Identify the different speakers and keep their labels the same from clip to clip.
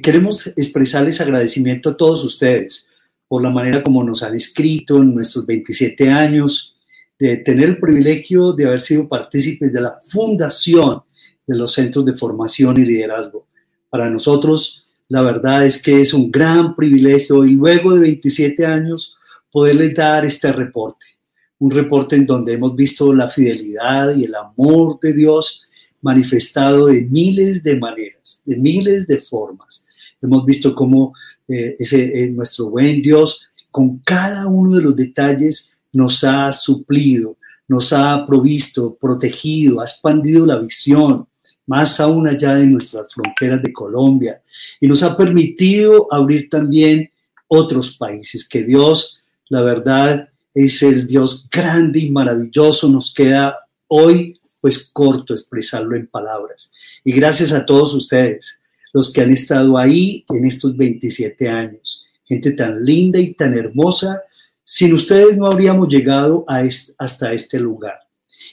Speaker 1: queremos expresarles agradecimiento a todos ustedes por la manera como nos han escrito en nuestros 27 años, de tener el privilegio de haber sido partícipes de la fundación de los centros de formación y liderazgo. Para nosotros, la verdad es que es un gran privilegio y luego de 27 años poderles dar este reporte, un reporte en donde hemos visto la fidelidad y el amor de Dios manifestado de miles de maneras, de miles de formas. Hemos visto cómo eh, ese, eh, nuestro buen Dios, con cada uno de los detalles, nos ha suplido, nos ha provisto, protegido, ha expandido la visión, más aún allá de nuestras fronteras de Colombia, y nos ha permitido abrir también otros países, que Dios, la verdad, es el Dios grande y maravilloso, nos queda hoy pues corto expresarlo en palabras. Y gracias a todos ustedes, los que han estado ahí en estos 27 años, gente tan linda y tan hermosa, sin ustedes no habríamos llegado hasta este lugar.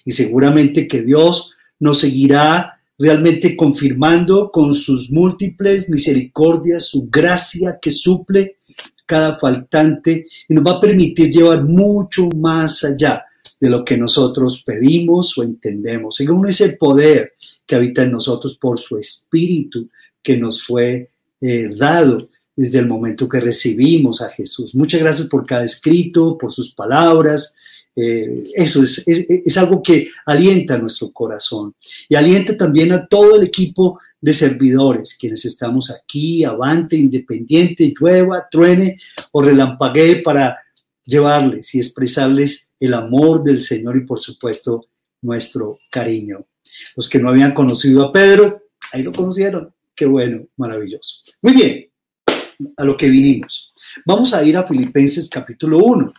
Speaker 1: Y seguramente que Dios nos seguirá realmente confirmando con sus múltiples misericordias, su gracia que suple cada faltante y nos va a permitir llevar mucho más allá de lo que nosotros pedimos o entendemos, según ese poder que habita en nosotros por su espíritu que nos fue eh, dado desde el momento que recibimos a Jesús. Muchas gracias por cada escrito, por sus palabras. Eh, eso es, es, algo que alienta nuestro corazón y alienta también a todo el equipo de servidores, quienes estamos aquí, avante, independiente, llueva, truene o relampaguee para llevarles y expresarles el amor del Señor y por supuesto nuestro cariño. Los que no habían conocido a Pedro, ahí lo conocieron. Qué bueno, maravilloso. Muy bien, a lo que vinimos. Vamos a ir a Filipenses capítulo 1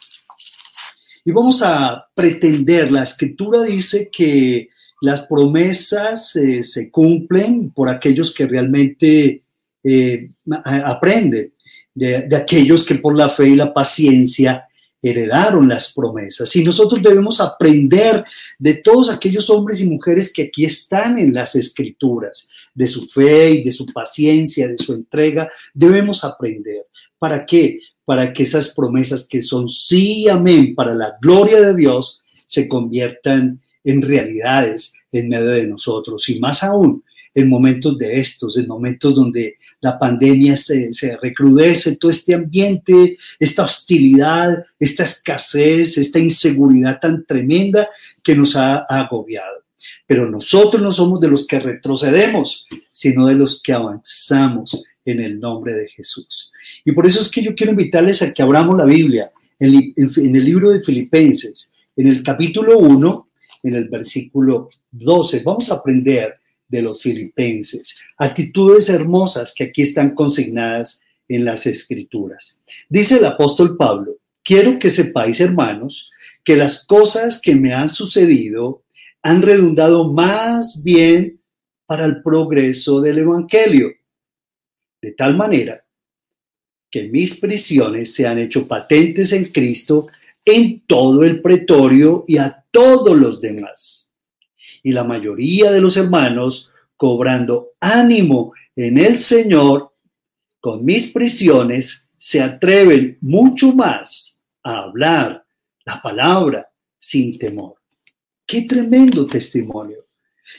Speaker 1: y vamos a pretender, la escritura dice que las promesas eh, se cumplen por aquellos que realmente eh, aprenden, de, de aquellos que por la fe y la paciencia heredaron las promesas. Y nosotros debemos aprender de todos aquellos hombres y mujeres que aquí están en las escrituras, de su fe y de su paciencia, de su entrega. Debemos aprender. ¿Para qué? Para que esas promesas que son sí amén para la gloria de Dios se conviertan en realidades en medio de nosotros. Y más aún, en momentos de estos, en momentos donde la pandemia se, recrudece, todo este ambiente, esta hostilidad, esta escasez, esta inseguridad tan tremenda que nos ha, agobiado. Pero nosotros no somos de los que retrocedemos, sino de los que avanzamos en el nombre de Jesús. Y por eso es que yo quiero invitarles a que abramos la Biblia en, en el libro de Filipenses, en el capítulo 1, en el versículo 12. Vamos a aprender de los filipenses. Actitudes hermosas que aquí están consignadas en las escrituras. Dice el apóstol Pablo, quiero que sepáis, hermanos, que las cosas que me han sucedido han redundado más bien para el progreso del Evangelio, de tal manera que mis prisiones se han hecho patentes en Cristo en todo el pretorio y a todos los demás y la mayoría de los hermanos, cobrando ánimo en el Señor, con mis prisiones, se atreven mucho más a hablar la palabra sin temor. Qué tremendo testimonio.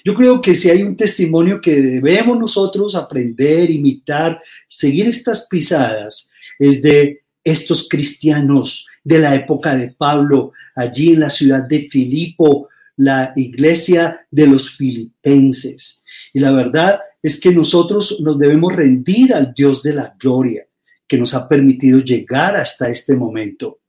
Speaker 1: Yo creo que si hay un testimonio que debemos nosotros aprender, imitar, seguir estas pisadas, es de estos cristianos de la época de Pablo, allí en la ciudad de Filipo, la iglesia de los filipenses. Y la verdad es que nosotros nos debemos rendir al Dios de la gloria que nos ha permitido llegar hasta este momento.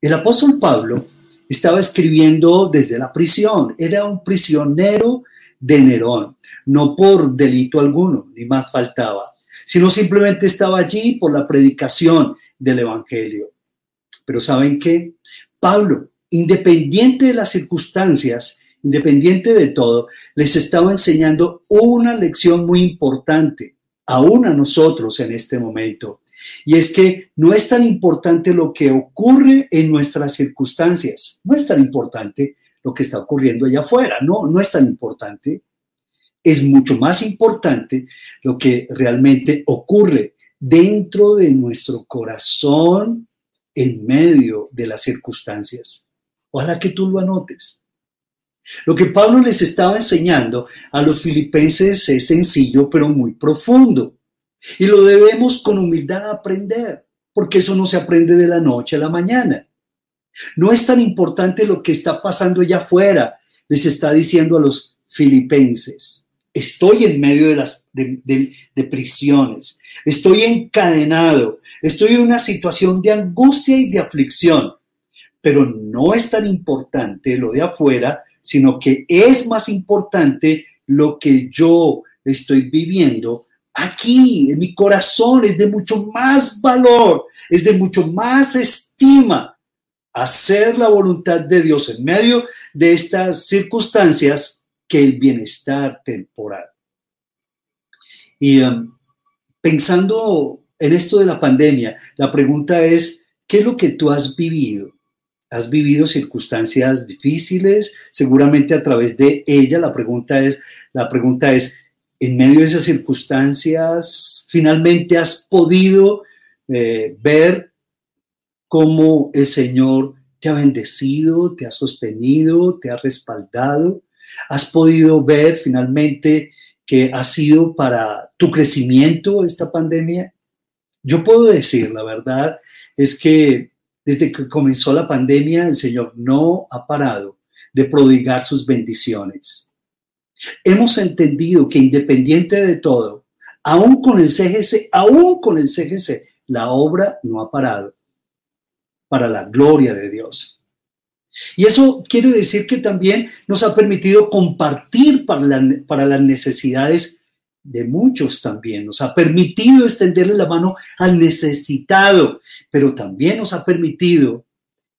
Speaker 1: El apóstol Pablo estaba escribiendo desde la prisión, era un prisionero de Nerón, no por delito alguno, ni más faltaba, sino simplemente estaba allí por la predicación del Evangelio. Pero ¿saben qué? Pablo independiente de las circunstancias, independiente de todo, les estaba enseñando una lección muy importante, aún a nosotros en este momento. Y es que no es tan importante lo que ocurre en nuestras circunstancias, no es tan importante lo que está ocurriendo allá afuera, no, no es tan importante. es mucho más importante lo que realmente ocurre dentro de nuestro corazón en medio de las circunstancias. Ojalá que tú lo anotes. Lo que Pablo les estaba enseñando a los filipenses es sencillo, pero muy profundo. Y lo debemos con humildad aprender, porque eso no se aprende de la noche a la mañana. No es tan importante lo que está pasando allá afuera, les está diciendo a los filipenses. Estoy en medio de las de, prisiones, estoy encadenado, estoy en una situación de angustia y de aflicción, pero no es tan importante lo de afuera, sino que es más importante lo que yo estoy viviendo aquí, en mi corazón, es de mucho más valor, es de mucho más estima hacer la voluntad de Dios en medio de estas circunstancias que el bienestar temporal. Y um, pensando en esto de la pandemia, la pregunta es, ¿qué es lo que tú has vivido? ¿Has vivido circunstancias difíciles? Seguramente a través de ella la pregunta es, la pregunta es, en medio de esas circunstancias, finalmente has podido eh, ver cómo el Señor te ha bendecido, te ha sostenido, te ha respaldado. Has podido ver finalmente que ha sido para tu crecimiento esta pandemia. Yo puedo decir, la verdad es que desde que comenzó la pandemia, el Señor no ha parado de prodigar sus bendiciones. Hemos entendido que independiente de todo, aún con el CGC, aún con el CGC, la obra no ha parado para la gloria de Dios. Y eso quiere decir que también nos ha permitido compartir para, para las necesidades de muchos también. Nos ha permitido extenderle la mano al necesitado, pero también nos ha permitido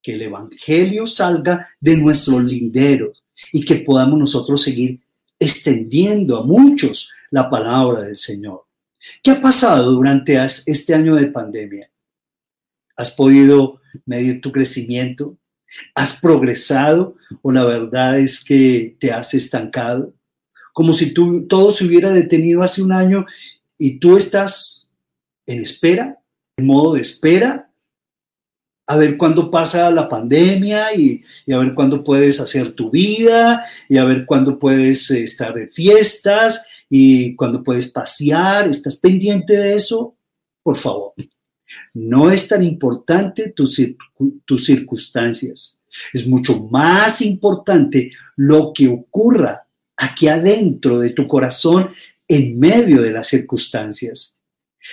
Speaker 1: que el Evangelio salga de nuestros linderos y que podamos nosotros seguir extendiendo a muchos la palabra del Señor. ¿Qué ha pasado durante este año de pandemia? ¿Has podido medir tu crecimiento? ¿Has progresado o la verdad es que te has estancado? Como si tú, todo se hubiera detenido hace un año y tú estás en espera, en modo de espera, a ver cuándo pasa la pandemia y, a ver cuándo puedes hacer tu vida y a ver cuándo puedes eh, estar de fiestas y cuándo puedes pasear. ¿Estás pendiente de eso? Por favor. No es tan importante tus circunstancias. Es mucho más importante lo que ocurra aquí adentro de tu corazón en medio de las circunstancias.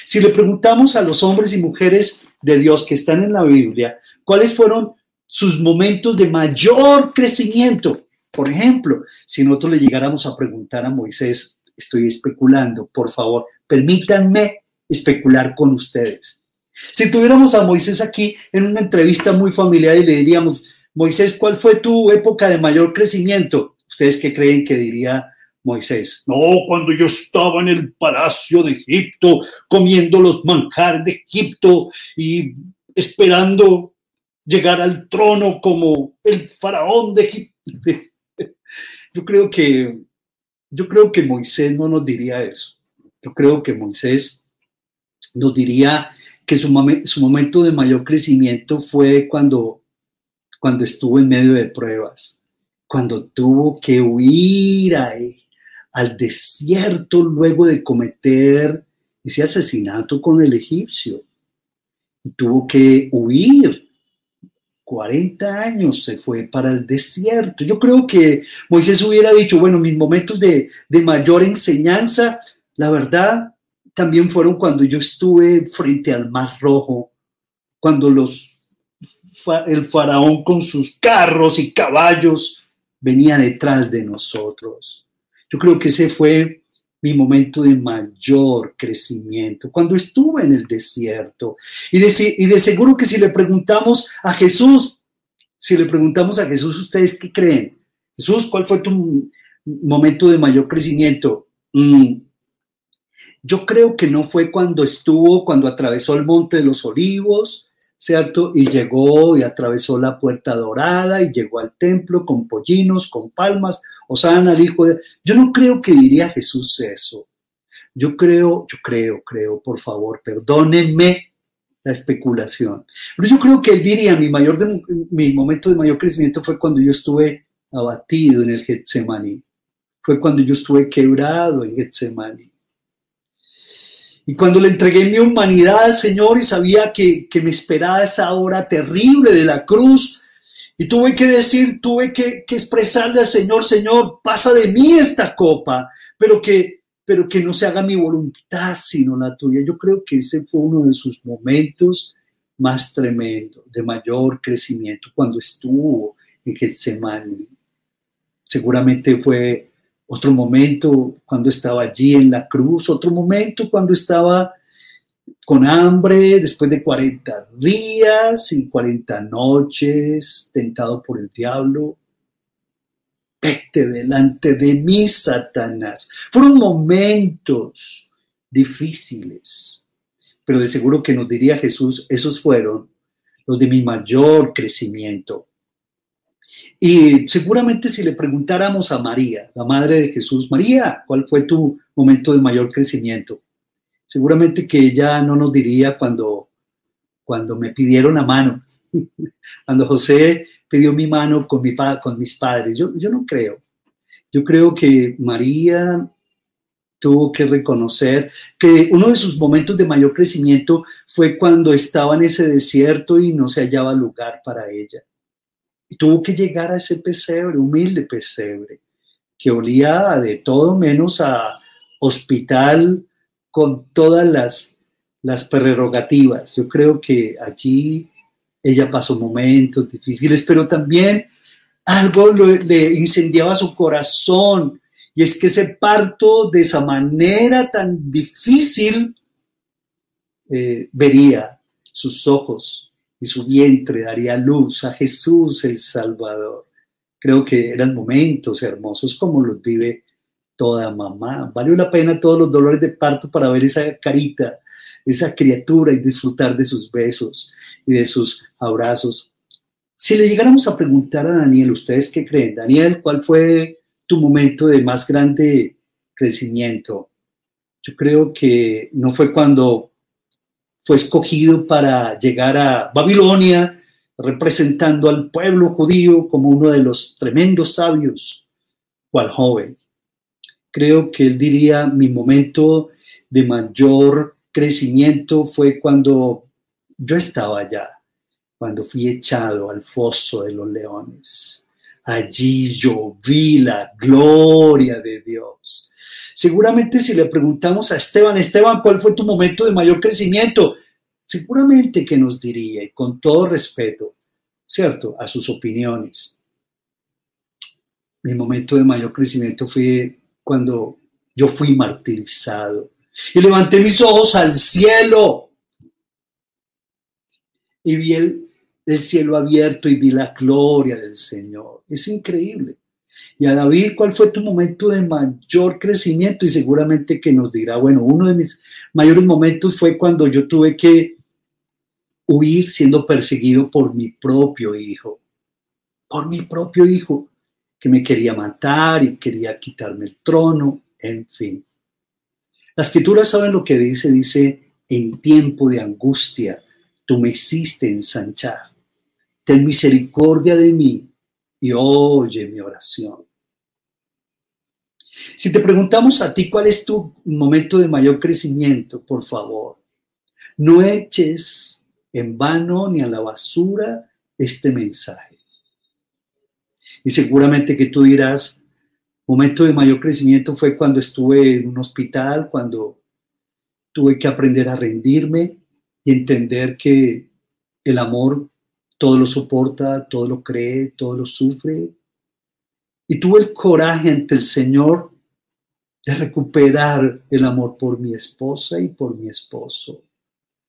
Speaker 1: Si le preguntamos a los hombres y mujeres de Dios que están en la Biblia, ¿cuáles fueron sus momentos de mayor crecimiento? Por ejemplo, si nosotros le llegáramos a preguntar a Moisés, estoy especulando, por favor, permítanme especular con ustedes. Si tuviéramos a Moisés aquí en una entrevista muy familiar y le diríamos, Moisés, ¿cuál fue tu época de mayor crecimiento? ¿Ustedes qué creen que diría Moisés? No, cuando yo estaba en el palacio de Egipto, comiendo los manjares de Egipto y esperando llegar al trono como el faraón de Egipto. Yo creo que yo creo que Moisés no nos diría eso. Yo creo que Moisés nos diría que su, momento de mayor crecimiento fue cuando, cuando estuvo en medio de pruebas, cuando tuvo que huir al desierto luego de cometer ese asesinato con el egipcio. Y tuvo que huir. 40 años se fue para el desierto. Yo creo que Moisés hubiera dicho, bueno, mis momentos de, de mayor enseñanza, la verdad, también fueron cuando yo estuve frente al Mar Rojo, cuando los, el faraón con sus carros y caballos venía detrás de nosotros. Yo creo que ese fue mi momento de mayor crecimiento, cuando estuve en el desierto. Y de, seguro que si le preguntamos a Jesús, si le preguntamos a Jesús, ¿ustedes qué creen? Jesús, ¿cuál fue tu momento de mayor crecimiento? Mm, yo creo que no fue cuando estuvo, cuando atravesó el monte de los olivos, ¿cierto? Y llegó y atravesó la puerta dorada y llegó al templo con pollinos, con palmas, Osana al hijo de... Yo no creo que diría Jesús eso. Yo creo, yo creo, creo, por favor, perdónenme la especulación. Pero yo creo que él diría, mi, mayor mi momento de mayor crecimiento fue cuando yo estuve abatido en el Getsemaní. Fue cuando yo estuve quebrado en Getsemaní. Y cuando le entregué mi humanidad al Señor y sabía que, me esperaba esa hora terrible de la cruz, y tuve que decir, tuve que, que, expresarle al Señor, Señor, pasa de mí esta copa, pero que, pero que no se haga mi voluntad sino la tuya. Yo creo que ese fue uno de sus momentos más tremendos, de mayor crecimiento, cuando estuvo en Getsemaní. Seguramente fue otro momento cuando estaba allí en la cruz, otro momento cuando estaba con hambre después de 40 días y 40 noches, tentado por el diablo. Vete delante de mí, Satanás. Fueron momentos difíciles, pero de seguro que nos diría Jesús, esos fueron los de mi mayor crecimiento. Y seguramente si le preguntáramos a María, la madre de Jesús, María, ¿cuál fue tu momento de mayor crecimiento? Seguramente que ella no nos diría cuando, cuando me pidieron la mano, cuando José pidió mi mano con, mi, con mis padres. Yo, yo no creo. Yo creo que María tuvo que reconocer que uno de sus momentos de mayor crecimiento fue cuando estaba en ese desierto y no se hallaba lugar para ella. Tuvo que llegar a ese pesebre, humilde pesebre, que olía de todo menos a hospital con todas las, las prerrogativas. Yo creo que allí ella pasó momentos difíciles, pero también algo le incendiaba su corazón, y es que ese parto de esa manera tan difícil eh, vería sus ojos y su vientre daría luz a Jesús el Salvador. Creo que eran momentos hermosos como los vive toda mamá. Valió la pena todos los dolores de parto para ver esa carita, esa criatura y disfrutar de sus besos y de sus abrazos. Si le llegáramos a preguntar a Daniel, ¿ustedes qué creen? Daniel, ¿cuál fue tu momento de más grande crecimiento? Yo creo que no fue cuando fue escogido para llegar a Babilonia, representando al pueblo judío como uno de los tremendos sabios, cual joven. Creo que él diría, mi momento de mayor crecimiento fue cuando yo estaba allá, cuando fui echado al foso de los leones. Allí yo vi la gloria de Dios. Seguramente si le preguntamos a Esteban, Esteban, ¿cuál fue tu momento de mayor crecimiento? Seguramente que nos diría, y con todo respeto, ¿cierto?, a sus opiniones. Mi momento de mayor crecimiento fue cuando yo fui martirizado y levanté mis ojos al cielo y vi el, el cielo abierto y vi la gloria del Señor. Es increíble. Y a David, ¿cuál fue tu momento de mayor crecimiento? Y seguramente que nos dirá, bueno, uno de mis mayores momentos fue cuando yo tuve que huir siendo perseguido por mi propio hijo, por mi propio hijo, que me quería matar y quería quitarme el trono, en fin. La escritura saben lo que dice, dice, en tiempo de angustia, tú me hiciste ensanchar. Ten misericordia de mí y oye mi oración. Si te preguntamos a ti cuál es tu momento de mayor crecimiento, por favor, no eches en vano ni a la basura este mensaje. Y seguramente que tú dirás, momento de mayor crecimiento fue cuando estuve en un hospital, cuando tuve que aprender a rendirme y entender que el amor todo lo soporta, todo lo cree, todo lo sufre. Y tuve el coraje ante el Señor de recuperar el amor por mi esposa y por mi esposo.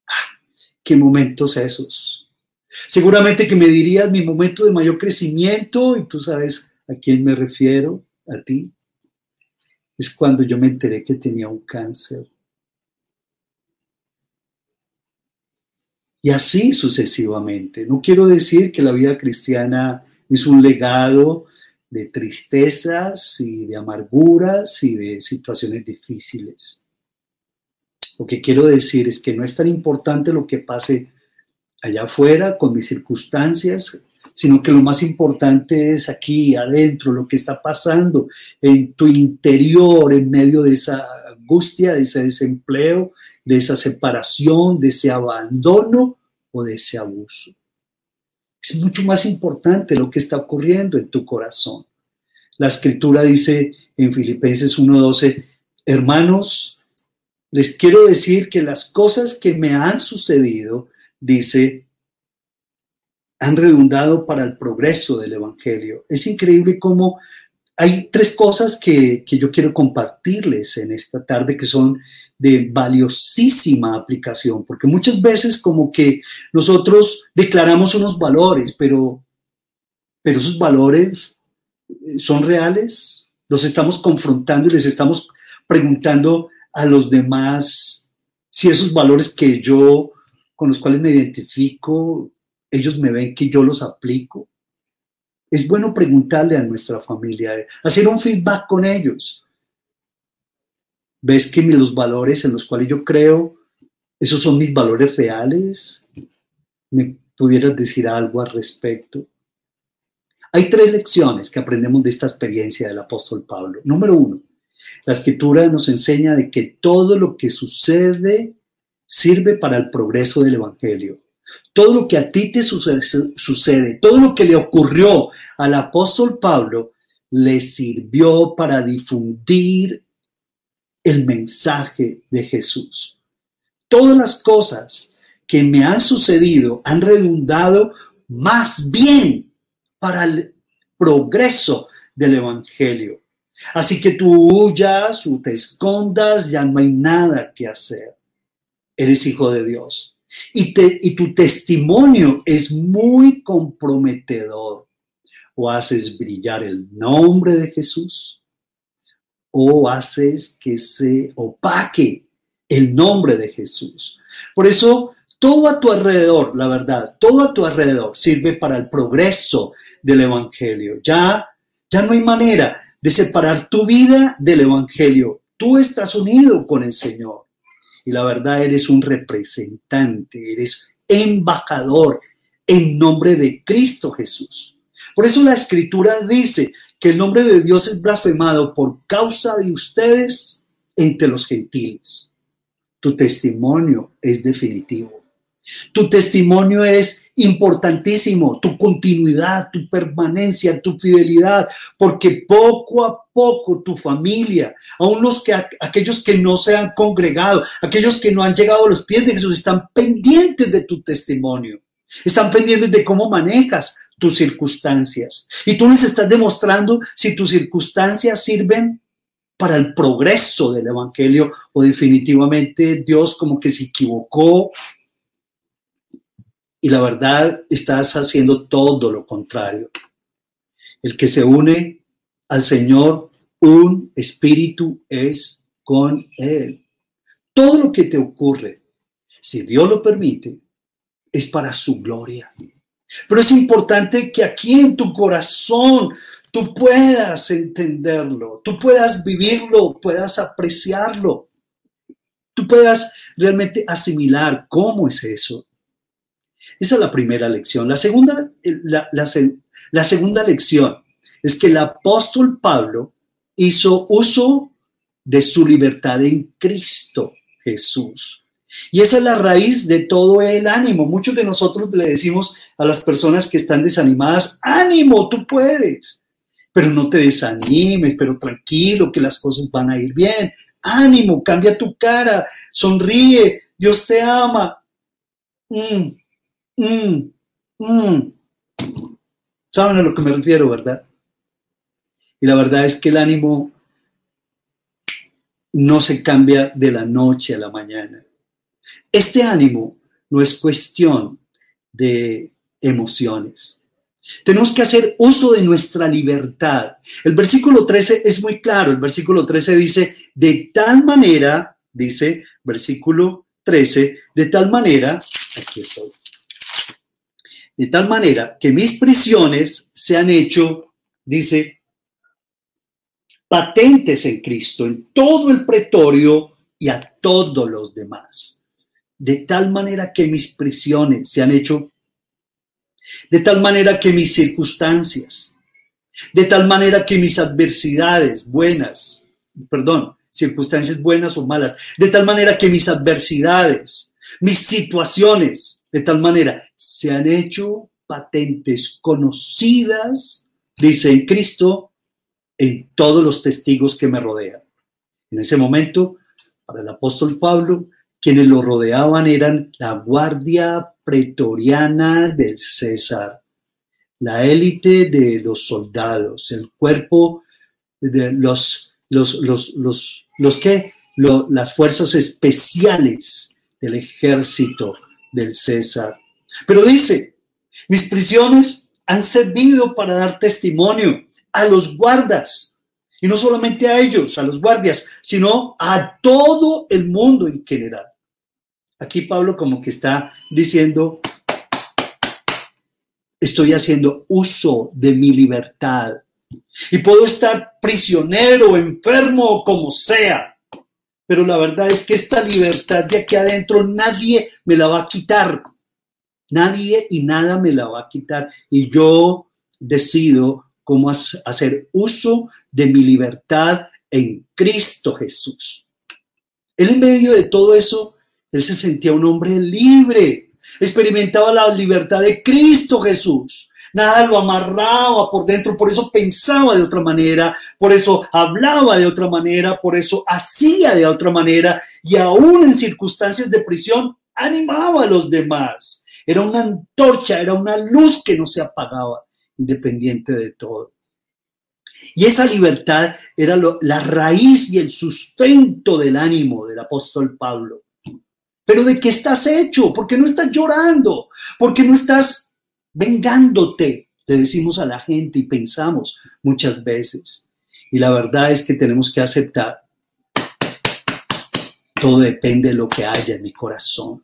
Speaker 1: ¡Ah! ¿Qué momentos esos? Seguramente que me dirías mi momento de mayor crecimiento, y tú sabes a quién me refiero, a ti. Es cuando yo me enteré que tenía un cáncer. Y así sucesivamente. No quiero decir que la vida cristiana es un legado de tristezas y de amarguras y de situaciones difíciles. Lo que quiero decir es que no es tan importante lo que pase allá afuera con mis circunstancias, sino que lo más importante es aquí adentro, lo que está pasando en tu interior, en medio de esa angustia, de ese desempleo, de esa separación, de ese abandono o de ese abuso. Es mucho más importante lo que está ocurriendo en tu corazón. La escritura dice en Filipenses 1:12, hermanos, les quiero decir que las cosas que me han sucedido, dice, han redundado para el progreso del Evangelio. Es increíble cómo hay tres cosas que, yo quiero compartirles en esta tarde que son de valiosísima aplicación, porque muchas veces como que nosotros declaramos unos valores, pero, pero esos valores eh, son reales, los estamos confrontando y les estamos preguntando a los demás si esos valores que yo, con los cuales me identifico, ellos me ven que yo los aplico. Es bueno preguntarle a nuestra familia, hacer un feedback con ellos. ¿Ves que los valores en los cuales yo creo, esos son mis valores reales? ¿Me pudieras decir algo al respecto? Hay tres lecciones que aprendemos de esta experiencia del apóstol Pablo. Número uno, la escritura nos enseña de que todo lo que sucede sirve para el progreso del Evangelio. Todo lo que a ti te sucede, todo lo que le ocurrió al apóstol Pablo, le sirvió para difundir el mensaje de Jesús. Todas las cosas que me han sucedido han redundado más bien para el progreso del Evangelio. Así que tú huyas o te escondas, ya no hay nada que hacer. Eres hijo de Dios. Y, y tu testimonio es muy comprometedor. O haces brillar el nombre de Jesús o haces que se opaque el nombre de Jesús. Por eso, todo a tu alrededor, la verdad, todo a tu alrededor sirve para el progreso del Evangelio. Ya, ya no hay manera de separar tu vida del Evangelio. Tú estás unido con el Señor y la verdad eres un representante, eres embajador en nombre de Cristo Jesús. Por eso la escritura dice que el nombre de Dios es blasfemado por causa de ustedes entre los gentiles. Tu testimonio es definitivo. Tu testimonio es importantísimo, tu continuidad, tu permanencia, tu fidelidad, porque poco a poco tu familia, aún los que aquellos que no se han congregado, aquellos que no han llegado a los pies de Jesús, están pendientes de tu testimonio. Están pendientes de cómo manejas tus circunstancias. Y tú les estás demostrando si tus circunstancias sirven para el progreso del Evangelio o definitivamente Dios como que se equivocó y la verdad estás haciendo todo lo contrario. El que se une al Señor, un espíritu es con Él. Todo lo que te ocurre, si Dios lo permite, es para su gloria. Pero es importante que aquí en tu corazón tú puedas entenderlo, tú puedas vivirlo, puedas apreciarlo, tú puedas realmente asimilar cómo es eso. Esa es la primera lección. La segunda, eh, la, segunda lección es que el apóstol Pablo hizo uso de su libertad en Cristo Jesús. Y esa es la raíz de todo el ánimo. Muchos de nosotros le decimos a las personas que están desanimadas, ánimo, tú puedes. Pero no te desanimes, pero tranquilo, que las cosas van a ir bien. Ánimo, cambia tu cara, sonríe, Dios te ama. Mm, Mm, mm. Saben a lo que me refiero, ¿verdad? Y la verdad es que el ánimo no se cambia de la noche a la mañana. Este ánimo no es cuestión de emociones. Tenemos que hacer uso de nuestra libertad. El versículo 13 es muy claro. El versículo 13 dice, de tal manera, dice versículo 13, de tal manera, aquí estoy, de tal manera que mis prisiones se han hecho, dice, patentes en Cristo, en todo el pretorio y a todos los demás. De tal manera que mis prisiones se han hecho, de tal manera que mis circunstancias, de tal manera que mis adversidades buenas, perdón, circunstancias buenas o malas, de tal manera que mis adversidades, mis situaciones, de tal manera se han hecho patentes, conocidas, dice en Cristo, en todos los testigos que me rodean. En ese momento, para el apóstol Pablo, quienes lo rodeaban eran la guardia pretoriana del César, la élite de los soldados, el cuerpo de los, los, los, los, los que, las fuerzas especiales del ejército del César. Pero dice, mis prisiones han servido para dar testimonio a los guardas, y no solamente a ellos, a los guardias, sino a todo el mundo en general. Aquí Pablo como que está diciendo, estoy haciendo uso de mi libertad y puedo estar prisionero, enfermo, como sea. Pero la verdad es que esta libertad de aquí adentro nadie me la va a quitar. Nadie y nada me la va a quitar. Y yo decido cómo hacer uso de mi libertad en Cristo Jesús. Él en medio de todo eso, él se sentía un hombre libre, experimentaba la libertad de Cristo Jesús. Nada lo amarraba por dentro, por eso pensaba de otra manera, por eso hablaba de otra manera, por eso hacía de otra manera y aún en circunstancias de prisión animaba a los demás. Era una antorcha, era una luz que no se apagaba independiente de todo. Y esa libertad era la raíz y el sustento del ánimo del apóstol Pablo. Pero ¿de qué estás hecho? ¿Por qué no estás llorando? ¿Por qué no estás vengándote? Le decimos a la gente y pensamos muchas veces. Y la verdad es que tenemos que aceptar. Todo depende de lo que haya en mi corazón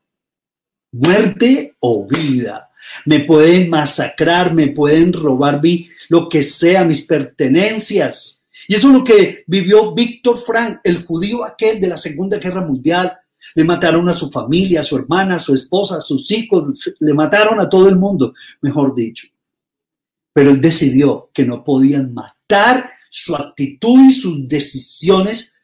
Speaker 1: muerte o vida. Me pueden masacrar, me pueden robar lo que sea, mis pertenencias. Y eso es lo que vivió Víctor Frank, el judío aquel de la Segunda Guerra Mundial. Le mataron a su familia, a su hermana, a su esposa, a sus hijos, le mataron a todo el mundo, mejor dicho. Pero él decidió que no podían matar su actitud y sus decisiones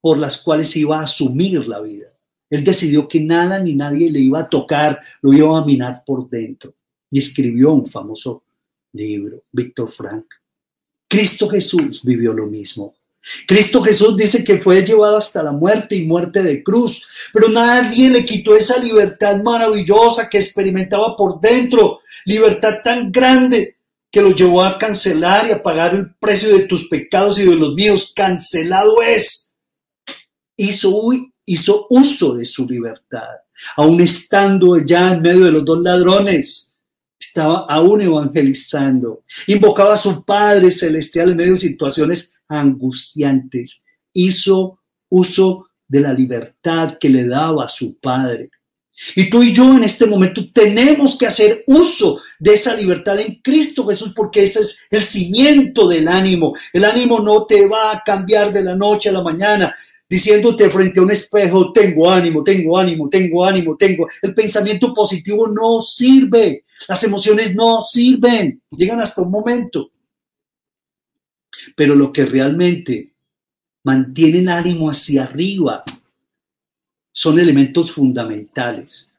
Speaker 1: por las cuales iba a asumir la vida. Él decidió que nada ni nadie le iba a tocar, lo iba a minar por dentro. Y escribió un famoso libro, Víctor Frank. Cristo Jesús vivió lo mismo. Cristo Jesús dice que fue llevado hasta la muerte y muerte de cruz, pero nadie le quitó esa libertad maravillosa que experimentaba por dentro, libertad tan grande que lo llevó a cancelar y a pagar el precio de tus pecados y de los míos. Cancelado es. Hizo hizo uso de su libertad, aun estando ya en medio de los dos ladrones. Estaba aún evangelizando. Invocaba a su Padre Celestial en medio de situaciones angustiantes. Hizo uso de la libertad que le daba su Padre. Y tú y yo en este momento tenemos que hacer uso de esa libertad en Cristo Jesús porque ese es el cimiento del ánimo. El ánimo no te va a cambiar de la noche a la mañana diciéndote frente a un espejo, tengo ánimo, tengo ánimo, tengo ánimo, tengo. El pensamiento positivo no sirve, las emociones no sirven, llegan hasta un momento. Pero lo que realmente mantiene el ánimo hacia arriba son elementos fundamentales.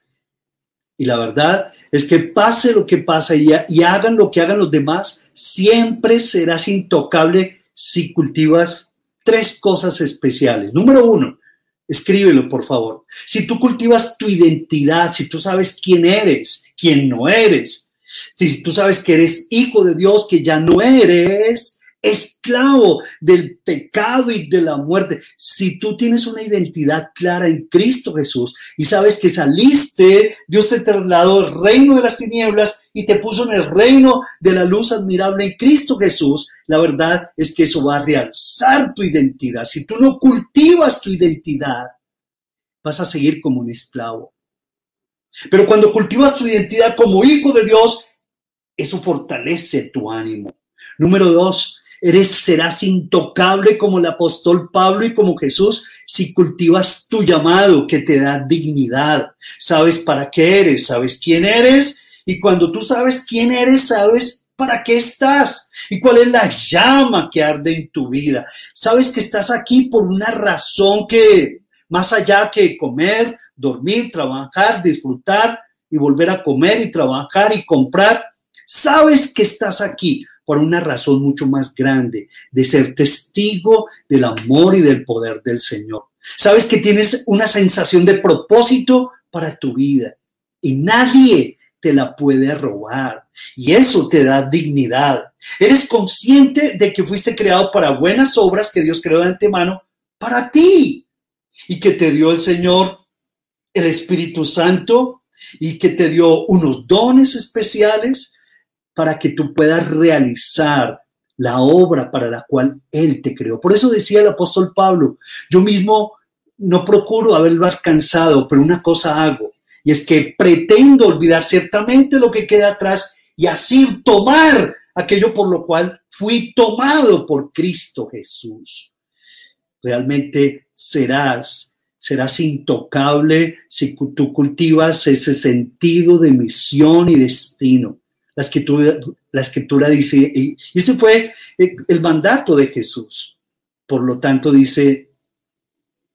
Speaker 1: Y la verdad es que pase lo que pase y hagan lo que hagan los demás, siempre serás intocable si cultivas tres cosas especiales. Número uno, escríbelo por favor. Si tú cultivas tu identidad, si tú sabes quién eres, quién no eres, si tú sabes que eres hijo de Dios, que ya no eres esclavo del pecado y de la muerte. Si tú tienes una identidad clara en Cristo Jesús y sabes que saliste, Dios te trasladó del reino de las tinieblas y te puso en el reino de la luz admirable en Cristo Jesús, la verdad es que eso va a realzar tu identidad. Si tú no cultivas tu identidad, vas a seguir como un esclavo. Pero cuando cultivas tu identidad como hijo de Dios, eso fortalece tu ánimo. Número dos, eres, serás intocable como el apóstol Pablo y como Jesús si cultivas tu llamado que te da dignidad. Sabes para qué eres, sabes quién eres y cuando tú sabes quién eres, sabes para qué estás y cuál es la llama que arde en tu vida. Sabes que estás aquí por una razón que más allá que comer, dormir, trabajar, disfrutar y volver a comer y trabajar y comprar, sabes que estás aquí por una razón mucho más grande, de ser testigo del amor y del poder del Señor. Sabes que tienes una sensación de propósito para tu vida y nadie te la puede robar. Y eso te da dignidad. Eres consciente de que fuiste creado para buenas obras que Dios creó de antemano para ti y que te dio el Señor, el Espíritu Santo, y que te dio unos dones especiales para que tú puedas realizar la obra para la cual Él te creó. Por eso decía el apóstol Pablo, yo mismo no procuro haberlo alcanzado, pero una cosa hago, y es que pretendo olvidar ciertamente lo que queda atrás y así tomar aquello por lo cual fui tomado por Cristo Jesús. Realmente serás, serás intocable si tú cultivas ese sentido de misión y destino. La escritura, la escritura dice, y ese fue el mandato de Jesús. Por lo tanto, dice,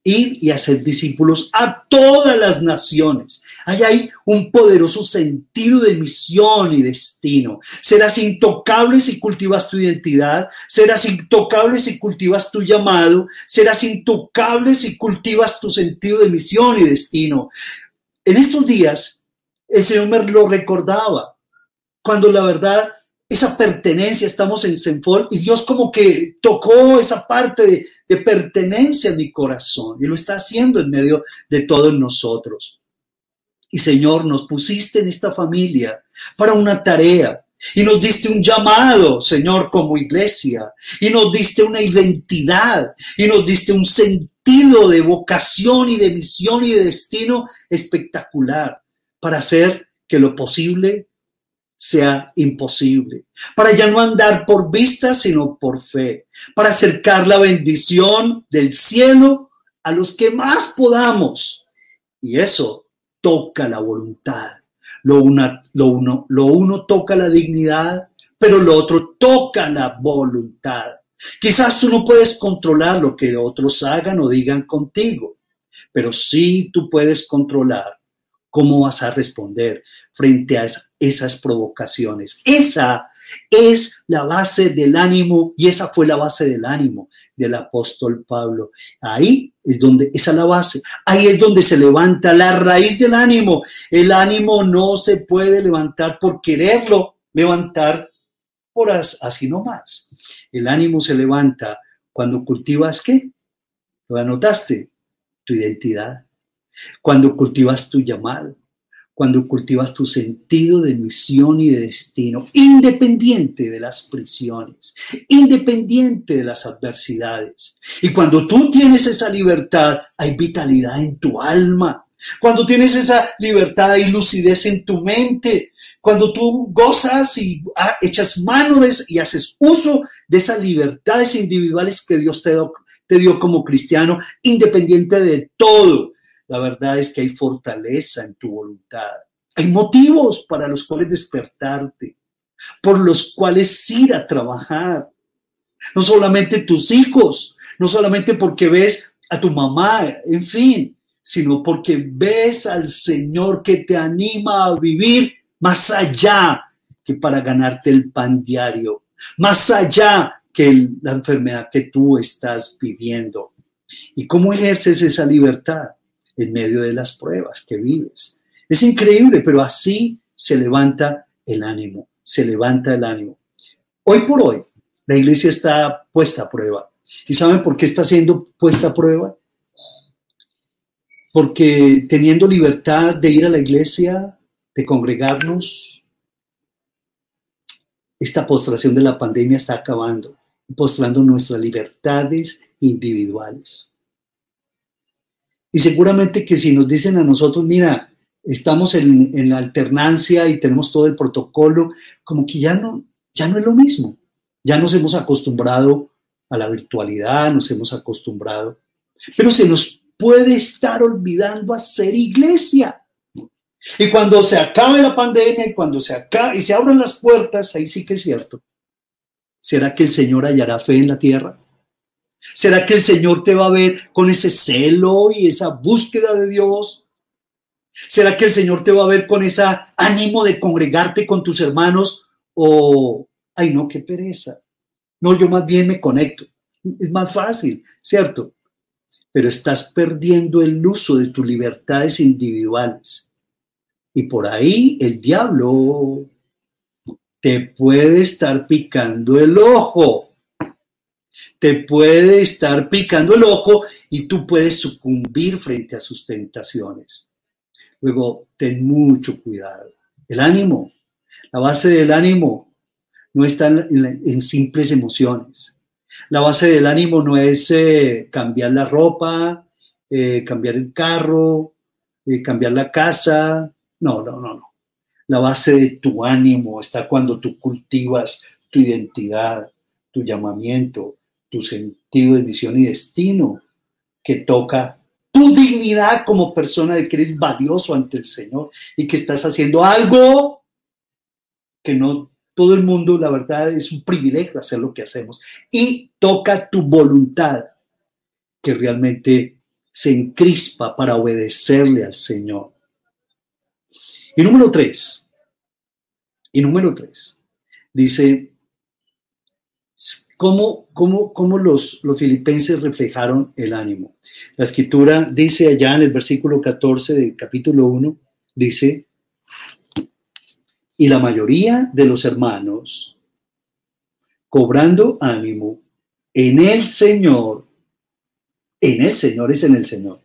Speaker 1: ir y hacer discípulos a todas las naciones. Ahí hay un poderoso sentido de misión y destino. Serás intocable si cultivas tu identidad, serás intocable si cultivas tu llamado, serás intocable si cultivas tu sentido de misión y destino. En estos días, el Señor me lo recordaba cuando la verdad, esa pertenencia, estamos en Senfol y Dios como que tocó esa parte de, de pertenencia en mi corazón y lo está haciendo en medio de todos nosotros. Y Señor, nos pusiste en esta familia para una tarea, y nos diste un llamado, Señor, como iglesia. Y nos diste una identidad. Y nos diste un sentido de vocación y de misión y de destino espectacular para hacer que lo posible sea imposible, para ya no andar por vista, sino por fe, para acercar la bendición del cielo a los que más podamos. Y eso toca la voluntad. Lo, lo, uno, lo uno toca la dignidad, pero lo otro toca la voluntad. Quizás tú no puedes controlar lo que otros hagan o digan contigo, pero sí tú puedes controlar cómo vas a responder frente a esas provocaciones. Esa es la base del ánimo y esa fue la base del ánimo del apóstol Pablo. Ahí es donde, esa es la base, ahí es donde se levanta la raíz del ánimo. El ánimo no se puede levantar por quererlo levantar por así nomás. El ánimo se levanta cuando cultivas qué? ¿Lo anotaste? Tu identidad cuando cultivas tu llamado, cuando cultivas tu sentido de misión y de destino, independiente de las prisiones, independiente de las adversidades. Y cuando tú tienes esa libertad, hay vitalidad en tu alma. Cuando tienes esa libertad y lucidez en tu mente, cuando tú gozas y echas manos y haces uso de esas libertades individuales que Dios te te dio como cristiano, independiente de todo, la verdad es que hay fortaleza en tu voluntad. Hay motivos para los cuales despertarte, por los cuales ir a trabajar. No solamente tus hijos, no solamente porque ves a tu mamá, en fin, sino porque ves al Señor que te anima a vivir más allá que para ganarte el pan diario, más allá que la enfermedad que tú estás viviendo. ¿Y cómo ejerces esa libertad? En medio de las pruebas que vives. Es increíble, pero así se levanta el ánimo, se levanta el ánimo. Hoy por hoy, la iglesia está puesta a prueba. ¿Y saben por qué está siendo puesta a prueba? Porque teniendo libertad de ir a la iglesia, de congregarnos, esta postración de la pandemia está acabando, postrando nuestras libertades individuales. Y seguramente que si nos dicen a nosotros, mira, estamos en, en, la alternancia y tenemos todo el protocolo, como que ya no, ya no es lo mismo. Ya nos hemos acostumbrado a la virtualidad, nos hemos acostumbrado, pero se nos puede estar olvidando hacer iglesia. Y cuando se acabe la pandemia y cuando se acabe y se abran las puertas, ahí sí que es cierto. ¿Será que el Señor hallará fe en la tierra? ¿Será que el Señor te va a ver con ese celo y esa búsqueda de Dios? ¿Será que el Señor te va a ver con ese ánimo de congregarte con tus hermanos? O, ay no, qué pereza. No, yo más bien me conecto. Es más fácil, ¿cierto? Pero estás perdiendo el uso de tus libertades individuales. Y por ahí el diablo te puede estar picando el ojo. Te puede estar picando el ojo y tú puedes sucumbir frente a sus tentaciones. Luego, ten mucho cuidado. El ánimo, la base del ánimo no está en, simples emociones. La base del ánimo no es eh, cambiar la ropa, eh, cambiar el carro, eh, cambiar la casa. No, no, no, no. La base de tu ánimo está cuando tú cultivas tu identidad, tu llamamiento, tu sentido de misión y destino, que toca tu dignidad como persona de que eres valioso ante el Señor y que estás haciendo algo que no todo el mundo, la verdad, es un privilegio hacer lo que hacemos. Y toca tu voluntad, que realmente se encrispa para obedecerle al Señor. Y número tres, y número tres, dice, ¿cómo, cómo, cómo los, los filipenses reflejaron el ánimo? La escritura dice allá en el versículo 14 del capítulo 1, dice, y la mayoría de los hermanos, cobrando ánimo en el Señor, en el Señor es en el Señor,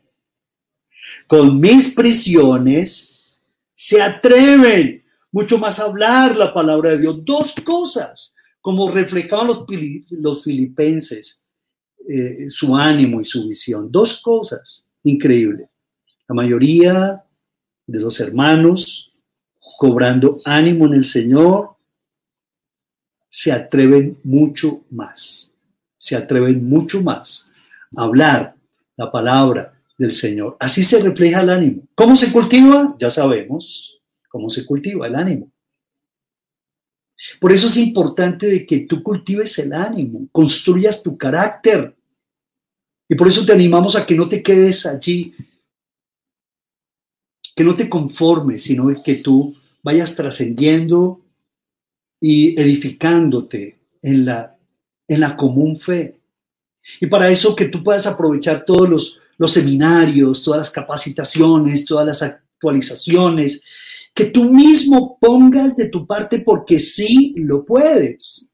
Speaker 1: con mis prisiones, se atreven mucho más a hablar la palabra de Dios. Dos cosas, como reflejaban los, los filipenses, eh, su ánimo y su visión. Dos cosas, increíble. La mayoría de los hermanos cobrando ánimo en el Señor, se atreven mucho más, se atreven mucho más a hablar la palabra del Señor. Así se refleja el ánimo. ¿Cómo se cultiva? Ya sabemos cómo se cultiva el ánimo. Por eso es importante de que tú cultives el ánimo, construyas tu carácter. Y por eso te animamos a que no te quedes allí, que no te conformes, sino que tú vayas trascendiendo y edificándote en la, en la común fe. Y para eso que tú puedas aprovechar todos los, los seminarios, todas las capacitaciones, todas las actualizaciones, que tú mismo pongas de tu parte porque sí lo puedes.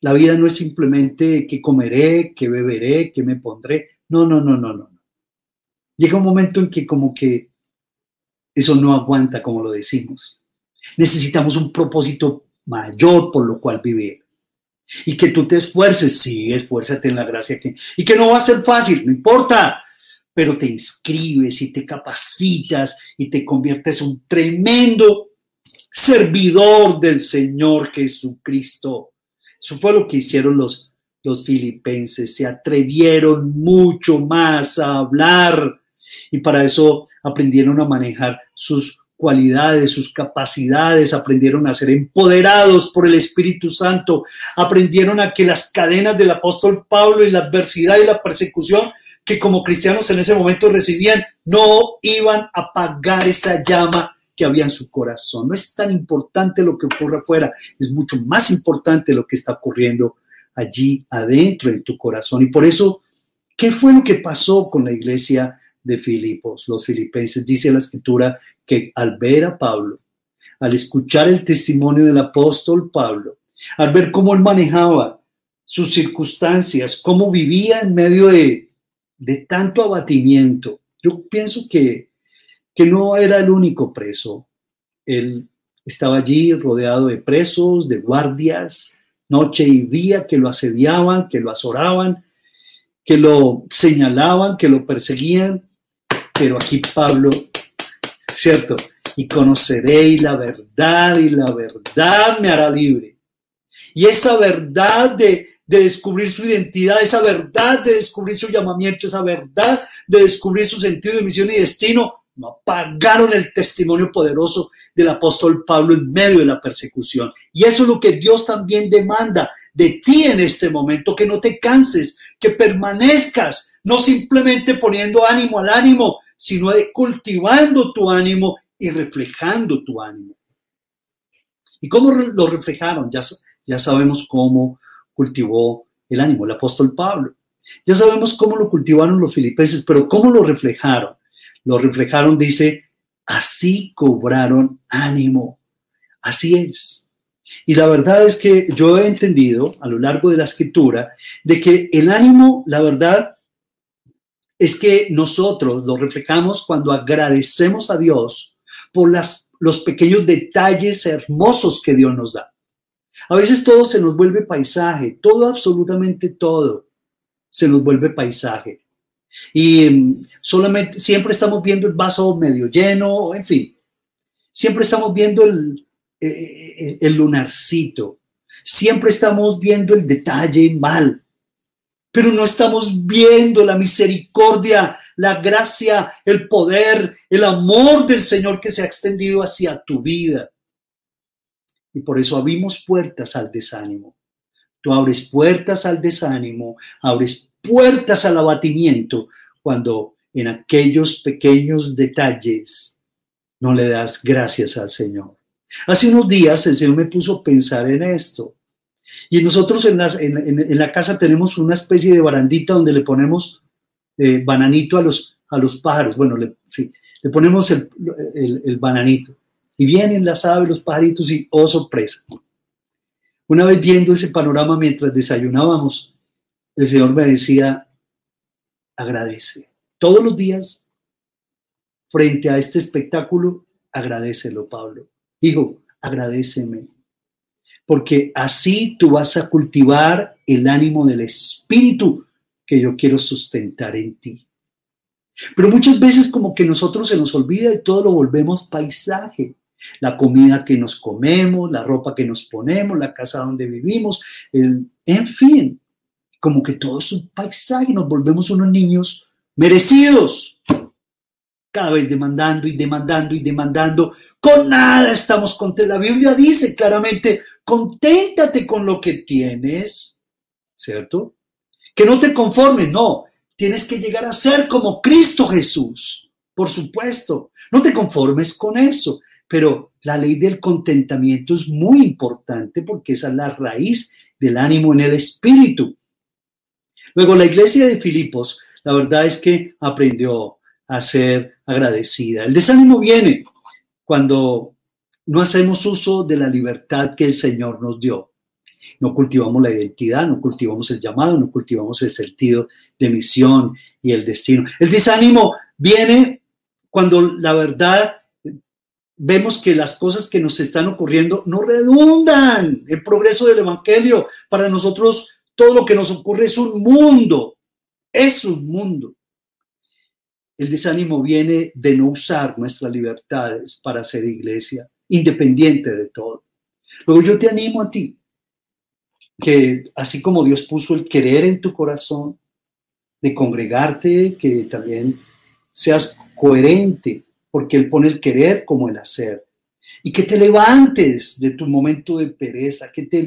Speaker 1: La vida no es simplemente que comeré, que beberé, que me pondré. No, no, no, no, no. Llega un momento en que como que eso no aguanta como lo decimos. Necesitamos un propósito mayor por lo cual vivir. Y que tú te esfuerces, sí, esfuérzate en la gracia que... Y que no va a ser fácil, no importa, pero te inscribes y te capacitas y te conviertes en un tremendo servidor del Señor Jesucristo. Eso fue lo que hicieron los, los filipenses, se atrevieron mucho más a hablar y para eso aprendieron a manejar sus cualidades, sus capacidades, aprendieron a ser empoderados por el Espíritu Santo, aprendieron a que las cadenas del apóstol Pablo y la adversidad y la persecución que como cristianos en ese momento recibían no iban a apagar esa llama que había en su corazón. No es tan importante lo que ocurre afuera, es mucho más importante lo que está ocurriendo allí adentro en tu corazón. Y por eso, ¿qué fue lo que pasó con la iglesia de Filipos, los filipenses. Dice la escritura que al ver a Pablo, al escuchar el testimonio del apóstol Pablo, al ver cómo él manejaba sus circunstancias, cómo vivía en medio de, de tanto abatimiento, yo pienso que, que no era el único preso. Él estaba allí rodeado de presos, de guardias, noche y día que lo asediaban, que lo azoraban, que lo señalaban, que lo perseguían Pero aquí Pablo, ¿cierto? Y conoceréis la verdad y la verdad me hará libre. Y esa verdad de, de descubrir su identidad, esa verdad de descubrir su llamamiento, esa verdad de descubrir su sentido de misión y destino, no apagaron el testimonio poderoso del apóstol Pablo en medio de la persecución. Y eso es lo que Dios también demanda de ti en este momento, que no te canses, que permanezcas, no simplemente poniendo ánimo al ánimo, sino cultivando tu ánimo y reflejando tu ánimo. ¿Y cómo lo reflejaron? Ya, ya sabemos cómo cultivó el ánimo el apóstol Pablo. Ya sabemos cómo lo cultivaron los filipenses, pero ¿cómo lo reflejaron? lo reflejaron, dice, así cobraron ánimo. Así es. Y la verdad es que yo he entendido a lo largo de la escritura de que el ánimo, la verdad, es que nosotros lo reflejamos cuando agradecemos a Dios por las, los pequeños detalles hermosos que Dios nos da. A veces todo se nos vuelve paisaje, todo, absolutamente todo se nos vuelve paisaje. Y mm, solamente, siempre estamos viendo el vaso medio lleno, en fin, siempre estamos viendo eh, eh, el lunarcito, siempre estamos viendo el detalle mal, pero no estamos viendo la misericordia, la gracia, el poder, el amor del Señor que se ha extendido hacia tu vida. Y por eso abrimos puertas al desánimo. Tú abres puertas al desánimo, abres puertas al abatimiento cuando en aquellos pequeños detalles no le das gracias al Señor. Hace unos días el Señor me puso a pensar en esto. Y nosotros en, la casa tenemos una especie de barandita donde le ponemos eh, bananito a los, pájaros. Bueno, le, le ponemos el, bananito. Y vienen las aves, los pajaritos y, oh sorpresa. Una vez viendo ese panorama mientras desayunábamos, el Señor me decía, agradece. Todos los días, frente a este espectáculo, agradecelo, Pablo. Hijo, agradeceme. Porque así tú vas a cultivar el ánimo del Espíritu que yo quiero sustentar en ti. Pero muchas veces como que nosotros se nos olvida y todo lo volvemos paisaje. La comida que nos comemos, la ropa que nos ponemos, la casa donde vivimos, en fin, como que todo es un paisaje, nos volvemos unos niños merecidos, cada vez demandando y demandando y demandando. Con nada estamos contentos. La Biblia dice claramente, conténtate con lo que tienes, ¿cierto? Que no te conformes, no, tienes que llegar a ser como Cristo Jesús, por supuesto. No te conformes con eso, pero la ley del contentamiento es muy importante porque esa es la raíz del ánimo en el espíritu. Luego, la iglesia de Filipos, la verdad es que aprendió a ser agradecida. El desánimo viene cuando no hacemos uso de la libertad que el Señor nos dio. No cultivamos la identidad, no cultivamos el llamado, no cultivamos el sentido de misión y el destino. El desánimo viene cuando la verdad vemos que las cosas que nos están ocurriendo no redundan el progreso del Evangelio. Para nosotros todo lo que nos ocurre es un mundo, es un mundo. El desánimo viene de no usar nuestras libertades para ser iglesia, independiente de todo. Luego yo te animo a ti, que así como Dios puso el querer en tu corazón, de congregarte, que también seas coherente, porque Él pone el querer como el hacer y que te levantes de tu momento de pereza, que te,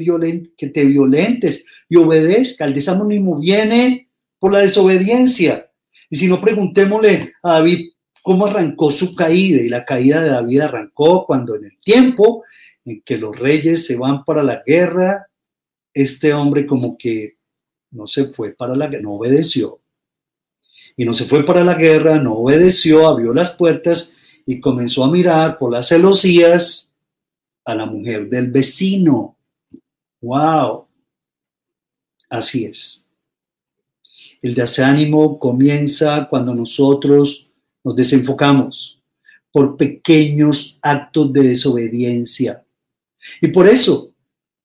Speaker 1: que te violentes y obedezca. El desánimo viene por la desobediencia. Y si no, preguntémosle a David cómo arrancó su caída. Y la caída de David arrancó cuando en el tiempo en que los reyes se van para la guerra, este hombre como que no se fue para la guerra, no obedeció. Y no se fue para la guerra, no obedeció, abrió las puertas y comenzó a mirar por las celosías a la mujer del vecino. ¡Wow! Así es. El desánimo comienza cuando nosotros nos desenfocamos por pequeños actos de desobediencia. Y por eso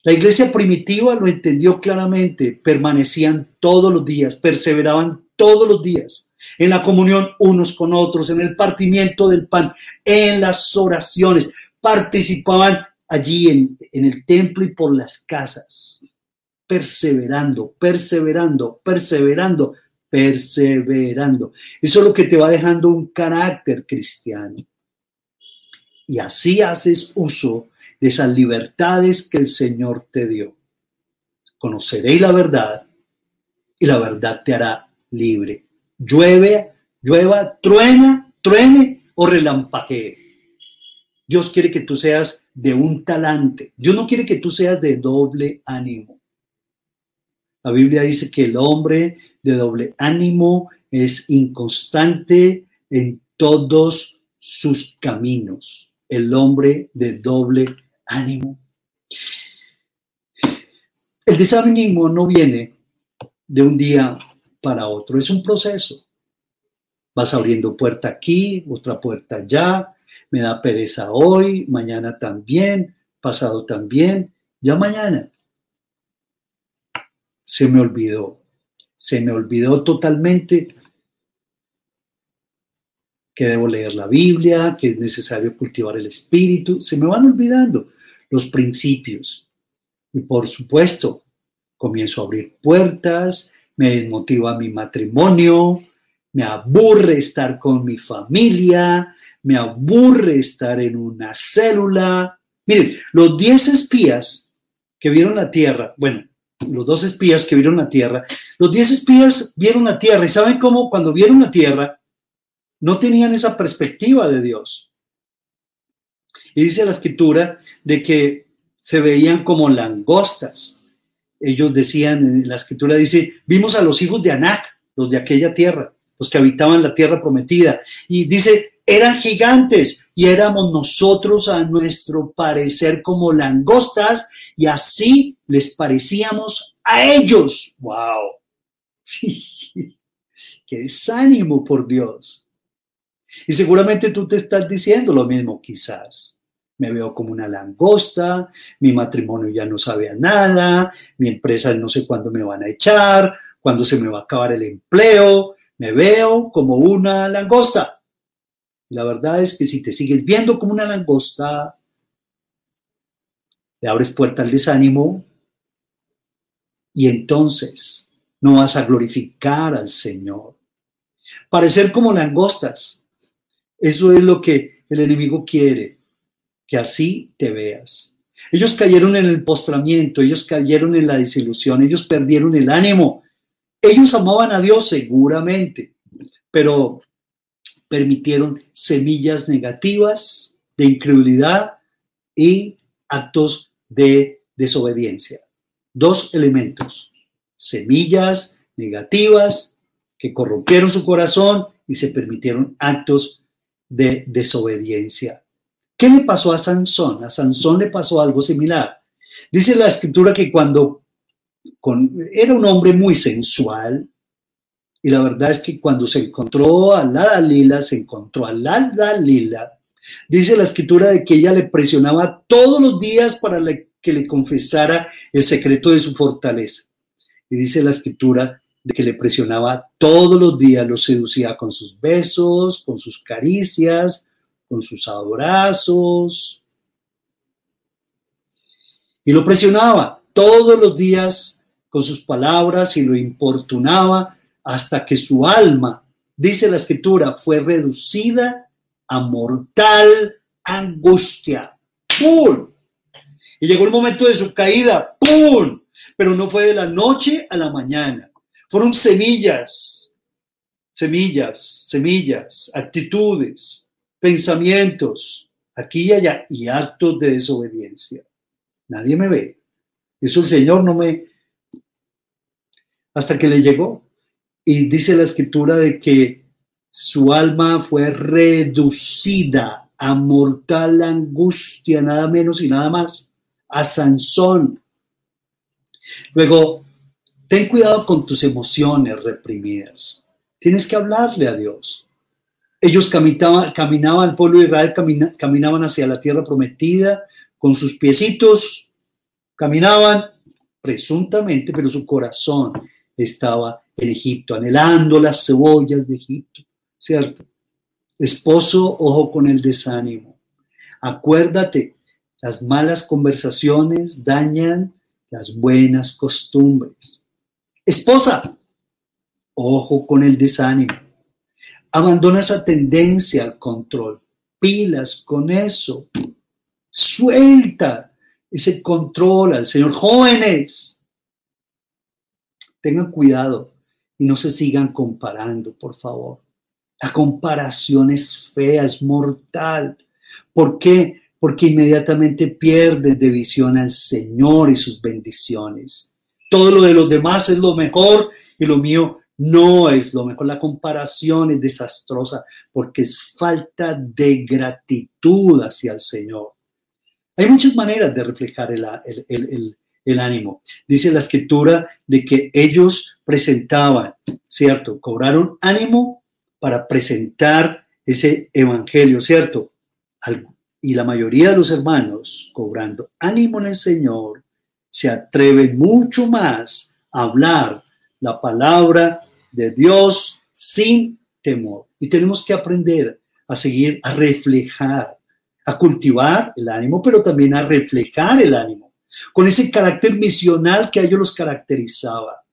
Speaker 1: la iglesia primitiva lo entendió claramente, permanecían todos los días, perseveraban todos los días, en la comunión unos con otros, en el partimiento del pan, en las oraciones. Participaban allí en, el templo y por las casas, perseverando, perseverando, perseverando, perseverando. Eso es lo que te va dejando un carácter cristiano. Y así haces uso de esas libertades que el Señor te dio. Conoceréis la verdad y la verdad te hará libre. Llueve, llueva, truena, truene o relampaguee. Dios quiere que tú seas de un talante. Dios no quiere que tú seas de doble ánimo. La Biblia dice que el hombre de doble ánimo es inconstante en todos sus caminos. El hombre de doble ánimo. El desánimo no viene de un día para otro, es un proceso. Vas abriendo puerta aquí, otra puerta allá, me da pereza hoy, mañana también, pasado también, ya mañana. Se me olvidó, se me olvidó totalmente que debo leer la Biblia, que es necesario cultivar el espíritu, se me van olvidando los principios. Y por supuesto, comienzo a abrir puertas, me desmotiva mi matrimonio, me aburre estar con mi familia, me aburre estar en una célula. Miren, los 10 espías que vieron la tierra, bueno, los dos espías que vieron la tierra, los 10 espías vieron la tierra y saben cómo cuando vieron la tierra no tenían esa perspectiva de Dios. Y dice la escritura de que se veían como langostas. Ellos decían, la escritura dice, vimos a los hijos de Anac, los de aquella tierra los que habitaban la tierra prometida. Y dice, eran gigantes y éramos nosotros a nuestro parecer como langostas y así les parecíamos a ellos. ¡Wow! ¡Qué desánimo por Dios! Y seguramente tú te estás diciendo lo mismo quizás. Me veo como una langosta, mi matrimonio ya no sabe a nada, mi empresa no sé cuándo me van a echar, cuándo se me va a acabar el empleo, me veo como una langosta. La verdad es que si te sigues viendo como una langosta, le abres puerta al desánimo y entonces no vas a glorificar al Señor. Parecer como langostas, eso es lo que el enemigo quiere, que así te veas. Ellos cayeron en el postramiento, ellos cayeron en la desilusión, ellos perdieron el ánimo, ellos amaban a Dios seguramente, pero permitieron semillas negativas de incredulidad y actos de desobediencia. Dos elementos, semillas negativas que corrompieron su corazón y se permitieron actos de desobediencia. ¿Qué le pasó a Sansón? A Sansón le pasó algo similar. Dice la escritura que cuando era un hombre muy sensual, y la verdad es que cuando se encontró a la Dalila, se encontró a la Dalila, dice la escritura de que ella le presionaba todos los días para que le confesara el secreto de su fortaleza. Y dice la escritura de que le presionaba todos los días, lo seducía con sus besos, con sus caricias, con sus abrazos. Y lo presionaba todos los días con sus palabras y lo importunaba hasta que su alma, dice la escritura, fue reducida a mortal angustia. ¡Pum! Y llegó el momento de su caída. ¡Pum! Pero no fue de la noche a la mañana. Fueron semillas, semillas, semillas, actitudes, pensamientos, aquí y allá, y actos de desobediencia. Nadie me ve. Eso el Señor no me... Hasta que le llegó. Y dice la escritura de que su alma fue reducida a mortal angustia, nada menos y nada más, a Sansón. Luego, ten cuidado con tus emociones reprimidas. Tienes que hablarle a Dios. Ellos caminaban, caminaban el pueblo de Israel caminaban hacia la tierra prometida con sus piecitos Caminaban presuntamente, pero su corazón estaba en Egipto, anhelando las cebollas de Egipto, ¿cierto? Esposo, ojo con el desánimo. Acuérdate, las malas conversaciones dañan las buenas costumbres. Esposa, ojo con el desánimo. Abandona esa tendencia al control. Pilas con eso. Suelta ese control al Señor. Jóvenes, tengan cuidado y no se sigan comparando, por favor. La comparación es fea, es mortal. ¿Por qué? Porque inmediatamente pierdes de visión al Señor y sus bendiciones. Todo lo de los demás es lo mejor y lo mío no es lo mejor. La comparación es desastrosa porque es falta de gratitud hacia el Señor. Hay muchas maneras de reflejar el, ánimo. Dice la escritura de que ellos presentaban, ¿cierto? Cobraron ánimo para presentar ese evangelio, ¿cierto? Y la mayoría de los hermanos, cobrando ánimo en el Señor, se atreven mucho más a hablar la palabra de Dios sin temor. Y tenemos que aprender a seguir, a reflejar, a cultivar el ánimo, pero también a reflejar el ánimo, con ese carácter misional que a ellos los caracterizaba.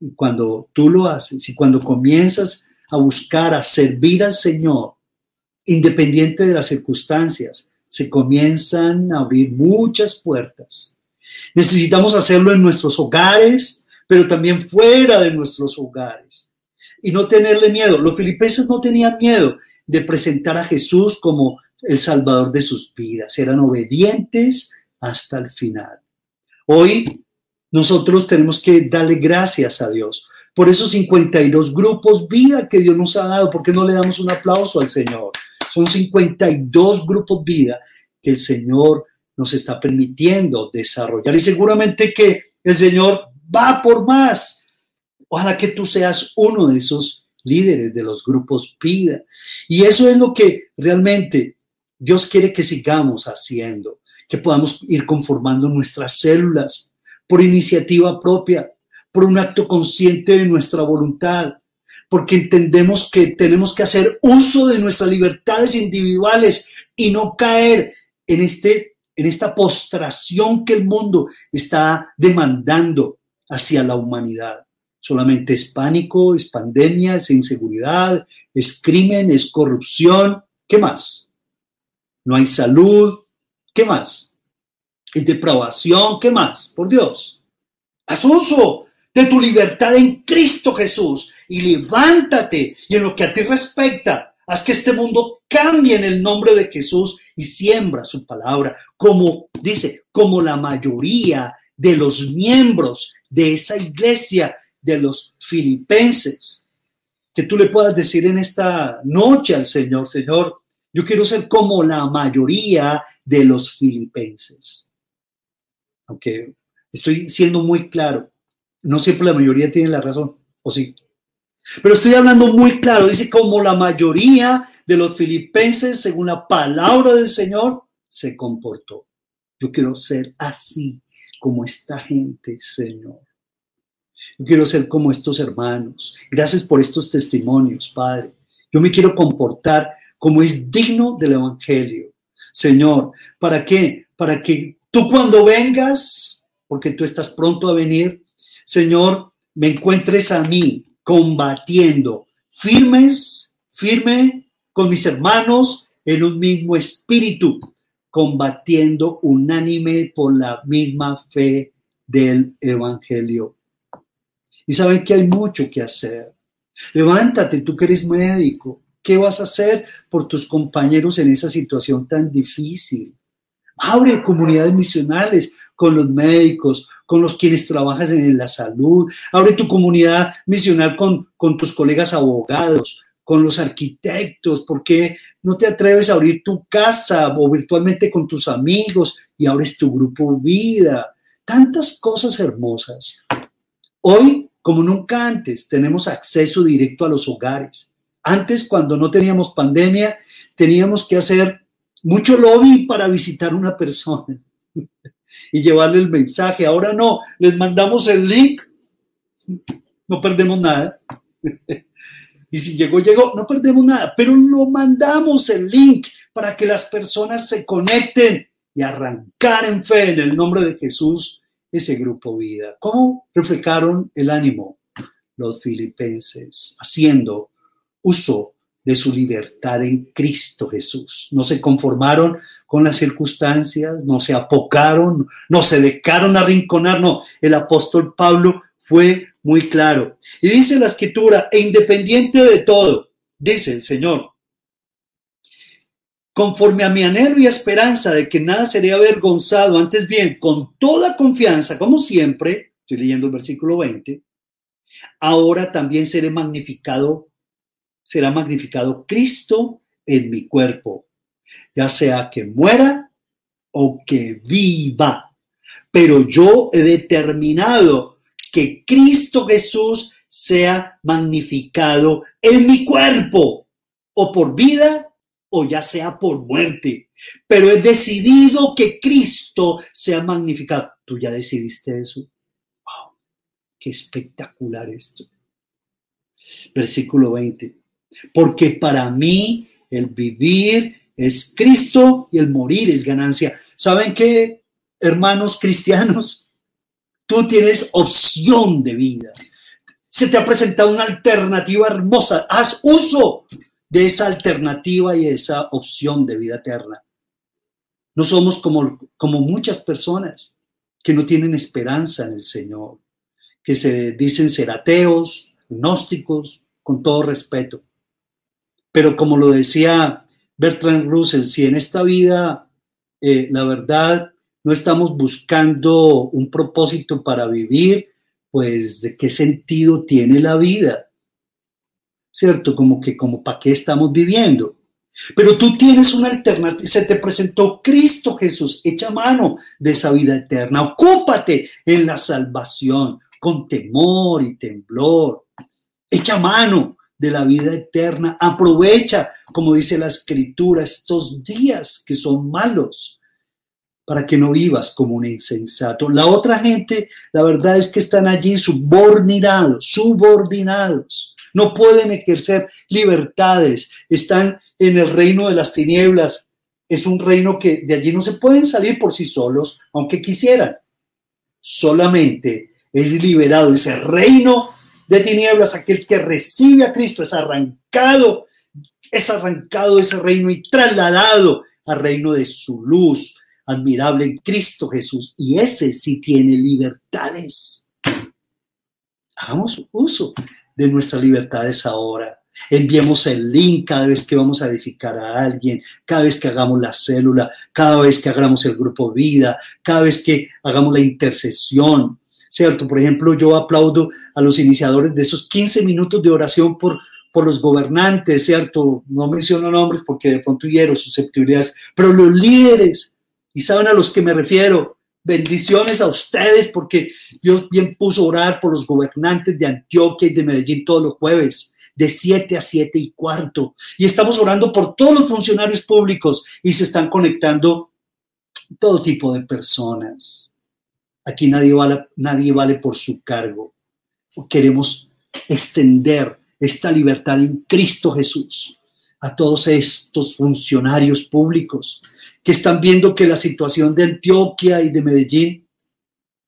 Speaker 1: Y cuando tú lo haces y cuando comienzas a buscar, a servir al Señor, independiente de las circunstancias, se comienzan a abrir muchas puertas. Necesitamos hacerlo en nuestros hogares, pero también fuera de nuestros hogares. Y no tenerle miedo. Los filipenses no tenían miedo de presentar a Jesús como el Salvador de sus vidas. Eran obedientes hasta el final. Hoy nosotros tenemos que darle gracias a Dios por esos 52 grupos vida que Dios nos ha dado. ¿Por qué no le damos un aplauso al Señor? Son 52 grupos vida que el Señor nos está permitiendo desarrollar. Y seguramente que el Señor va por más. Ojalá que tú seas uno de esos líderes de los grupos vida. Y eso es lo que realmente Dios quiere que sigamos haciendo, que podamos ir conformando nuestras células por iniciativa propia, por un acto consciente de nuestra voluntad, porque entendemos que tenemos que hacer uso de nuestras libertades individuales y no caer en, este, en esta postración que el mundo está demandando hacia la humanidad. Solamente es pánico, es pandemia, es inseguridad, es crimen, es corrupción. ¿Qué más? no hay salud, ¿qué más? Es depravación, ¿qué más? Por Dios. Haz uso de tu libertad en Cristo Jesús y levántate y en lo que a ti respecta, haz que este mundo cambie en el nombre de Jesús y siembra su palabra, como dice, como la mayoría de los miembros de esa iglesia de los filipenses. Que tú le puedas decir en esta noche al Señor, Señor, yo quiero ser como la mayoría de los filipenses. Aunque estoy siendo muy claro, no siempre la mayoría tiene la razón, ¿o sí? Pero estoy hablando muy claro, dice como la mayoría de los filipenses, según la palabra del Señor, se comportó. Yo quiero ser así como esta gente, Señor. Yo quiero ser como estos hermanos. Gracias por estos testimonios, Padre. Yo me quiero comportar como es digno del Evangelio. Señor, ¿para qué? Para que tú cuando vengas, porque tú estás pronto a venir, Señor, me encuentres a mí combatiendo, firmes, firme con mis hermanos en un mismo espíritu, combatiendo unánime por la misma fe del Evangelio. Y saben que hay mucho que hacer. Levántate, tú que eres médico, ¿Qué vas a hacer por tus compañeros en esa situación tan difícil? Abre comunidades misionales con los médicos, con los quienes trabajas en la salud. Abre tu comunidad misional con, con tus colegas abogados, con los arquitectos. ¿Por qué no te atreves a abrir tu casa o virtualmente con tus amigos y abres tu grupo vida? Tantas cosas hermosas. Hoy, como nunca antes, tenemos acceso directo a los hogares antes, cuando no teníamos pandemia, teníamos que hacer mucho lobby para visitar una persona y llevarle el mensaje. Ahora no, les mandamos el link no perdemos nada. y si llegó, llegó, no perdemos nada, pero lo mandamos el link para que las personas se conecten y arrancar en fe en el nombre de Jesús ese grupo vida. ¿Cómo reflejaron el ánimo los filipenses? Haciendo uso de su libertad en Cristo Jesús. No se conformaron con las circunstancias, no se apocaron, no se dejaron arrinconar, no. El apóstol Pablo fue muy claro. Y dice la escritura, e independiente de todo, dice el Señor, conforme a mi anhelo y esperanza de que nada sería avergonzado, antes bien, con toda confianza, como siempre, estoy leyendo el versículo 20, ahora también seré magnificado será magnificado Cristo en mi cuerpo, ya sea que muera o que viva. Pero yo he determinado que Cristo Jesús sea magnificado en mi cuerpo, o por vida o ya sea por muerte. Pero he decidido que Cristo sea magnificado. ¿Tú ya decidiste eso? ¡Wow! ¡Qué espectacular esto! Versículo 20 porque para mí el vivir es Cristo y el morir es ganancia. ¿Saben qué, hermanos cristianos? Tú tienes opción de vida. Se te ha presentado una alternativa hermosa. Haz uso de esa alternativa y esa opción de vida eterna. No somos como, como muchas personas que no tienen esperanza en el Señor, que se dicen ser ateos, gnósticos, con todo respeto. Pero como lo decía Bertrand Russell, si en esta vida, eh, la verdad, no estamos buscando un propósito para vivir, pues de qué sentido tiene la vida. ¿Cierto? Como que, como para qué estamos viviendo. Pero tú tienes una alternativa, se te presentó Cristo Jesús, echa mano de esa vida eterna, ocúpate en la salvación con temor y temblor, echa mano de la vida eterna. Aprovecha, como dice la escritura, estos días que son malos para que no vivas como un insensato. La otra gente, la verdad es que están allí subordinados, subordinados. No pueden ejercer libertades. Están en el reino de las tinieblas. Es un reino que de allí no se pueden salir por sí solos, aunque quisieran. Solamente es liberado ese reino de tinieblas, aquel que recibe a Cristo es arrancado, es arrancado de ese reino y trasladado al reino de su luz, admirable en Cristo Jesús. Y ese sí tiene libertades. Hagamos uso de nuestras libertades ahora. Enviemos el link cada vez que vamos a edificar a alguien, cada vez que hagamos la célula, cada vez que hagamos el grupo vida, cada vez que hagamos la intercesión. ¿cierto? Por ejemplo, yo aplaudo a los iniciadores de esos 15 minutos de oración por, por los gobernantes, ¿cierto? No menciono nombres porque de pronto hiero susceptibilidades, pero los líderes, y saben a los que me refiero, bendiciones a ustedes porque Dios bien puso orar por los gobernantes de Antioquia y de Medellín todos los jueves de 7 a 7 y cuarto. Y estamos orando por todos los funcionarios públicos y se están conectando todo tipo de personas. Aquí nadie vale por su cargo. Queremos extender esta libertad en Cristo Jesús a todos estos funcionarios públicos que están viendo que la situación de Antioquia y de Medellín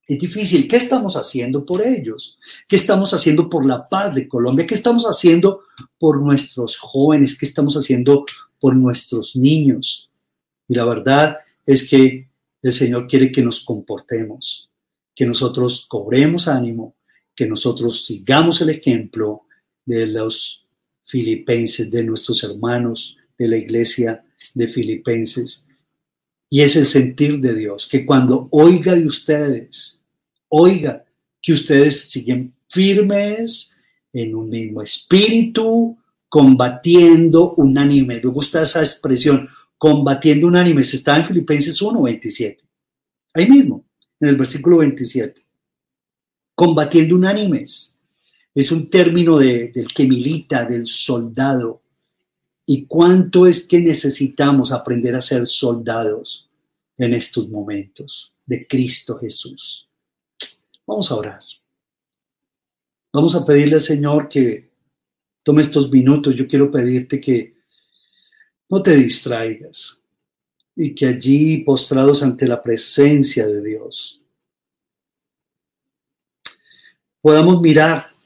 Speaker 1: es difícil. ¿Qué estamos haciendo por ellos? ¿Qué estamos haciendo por la paz de Colombia? ¿Qué estamos haciendo por nuestros jóvenes? ¿Qué estamos haciendo por nuestros niños? Y la verdad es que el Señor quiere que nos comportemos que nosotros cobremos ánimo, que nosotros sigamos el ejemplo de los filipenses, de nuestros hermanos de la iglesia de filipenses. Y es el sentir de Dios, que cuando oiga de ustedes, oiga que ustedes siguen firmes en un mismo espíritu, combatiendo unánime. Me gusta esa expresión, combatiendo unánime. Se está en Filipenses 1, 27. Ahí mismo en el versículo 27. Combatiendo unánimes. Es un término de, del que milita, del soldado. ¿Y cuánto es que necesitamos aprender a ser soldados en estos momentos de Cristo Jesús? Vamos a orar. Vamos a pedirle al Señor que tome estos minutos. Yo quiero pedirte que no te distraigas y que allí, postrados ante la presencia de Dios, podamos mirar,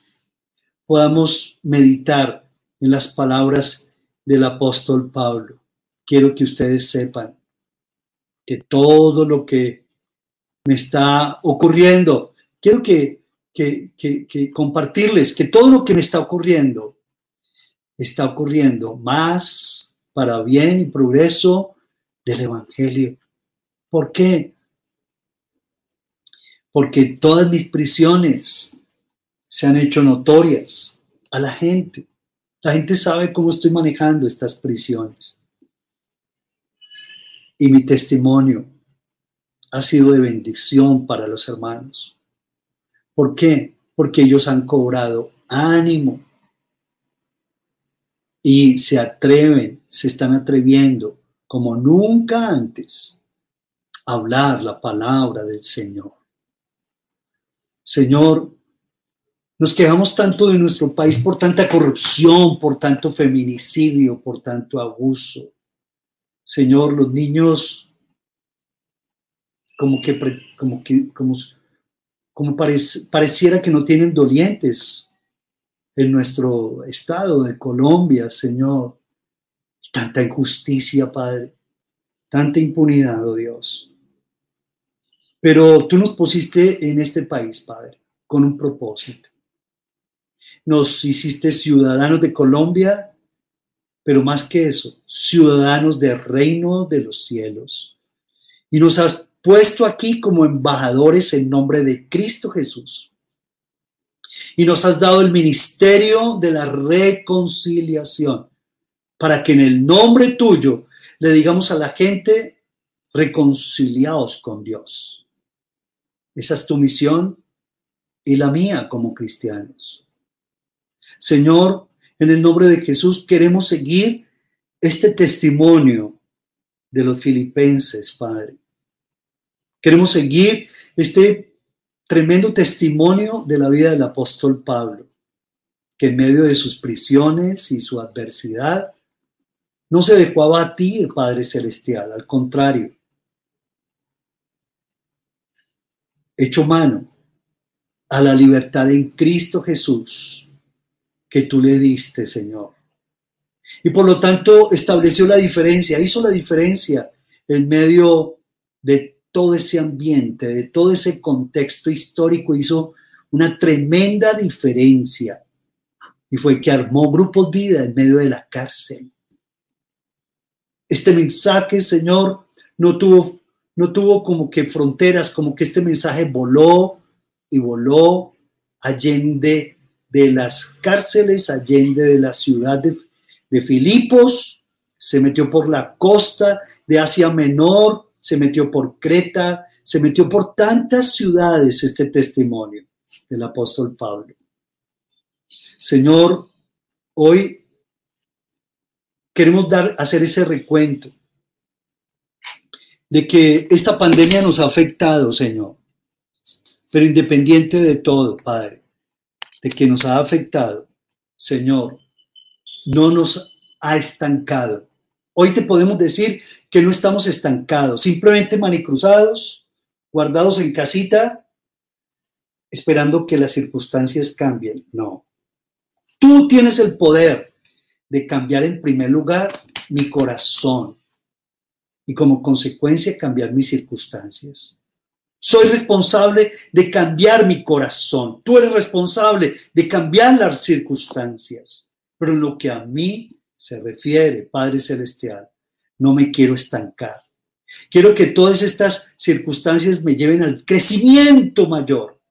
Speaker 1: podamos meditar en las palabras del apóstol Pablo. Quiero que ustedes sepan que todo lo que me está ocurriendo, quiero que, que, que, compartirles que todo lo que me está ocurriendo está ocurriendo más para bien y progreso del Evangelio. ¿Por qué? Porque todas mis prisiones se han hecho notorias a la gente. La gente sabe cómo estoy manejando estas prisiones. Y mi testimonio ha sido de bendición para los hermanos. ¿Por qué? Porque ellos han cobrado ánimo y se atreven, se están atreviendo como nunca antes a hablar la palabra del Señor. Señor, nos quejamos tanto de nuestro país por tanta corrupción, por tanto feminicidio, por tanto abuso. Señor, los niños como que, como que, como, pareciera que no tienen dolientes en nuestro estado de Colombia, Señor. Tanta injusticia, Padre, tanta impunidad, oh Dios. Pero tú nos pusiste en este país, Padre, con un propósito nos hiciste ciudadanos de Colombia, pero más que eso, ciudadanos del reino de los cielos. Y nos has puesto aquí como embajadores en nombre de Cristo Jesús. Y nos has dado el ministerio de la reconciliación para que en el nombre tuyo le digamos a la gente, reconciliaos con Dios. Esa es tu misión y la mía como cristianos. Señor, en el nombre de Jesús queremos seguir este testimonio de los filipenses, Padre. Queremos seguir este tremendo testimonio de la vida del apóstol Pablo, que en medio de sus prisiones y su adversidad, no se dejó abatir, Padre Celestial, al contrario, hecho mano a la libertad en Cristo Jesús que tú le diste, Señor. Y por lo tanto estableció la diferencia, hizo la diferencia en medio de todo ese ambiente, de todo ese contexto histórico, hizo una tremenda diferencia. Y fue que armó grupos vida en medio de la cárcel. Este mensaje, Señor, no tuvo, no tuvo como que fronteras, como que este mensaje voló y voló allende de las cárceles allende de la ciudad de, Filipos, se metió por la costa de Asia Menor, se metió por Creta, se metió por tantas ciudades este testimonio del apóstol Pablo. Señor, hoy queremos dar, hacer ese recuento de que esta pandemia nos ha afectado, Señor, pero independiente de todo, Padre, de que nos ha afectado, Señor, no nos ha estancado. Hoy te podemos decir que no estamos estancados, simplemente manicruzados, guardados en casita, esperando que las circunstancias cambien. No. Tú tienes el poder de cambiar en primer lugar mi corazón y como consecuencia cambiar mis circunstancias. Soy responsable de cambiar mi corazón. Tú eres responsable de cambiar las circunstancias. Pero en lo que a mí se refiere, Padre Celestial, no me quiero estancar. Quiero que todas estas circunstancias me lleven al crecimiento mayor.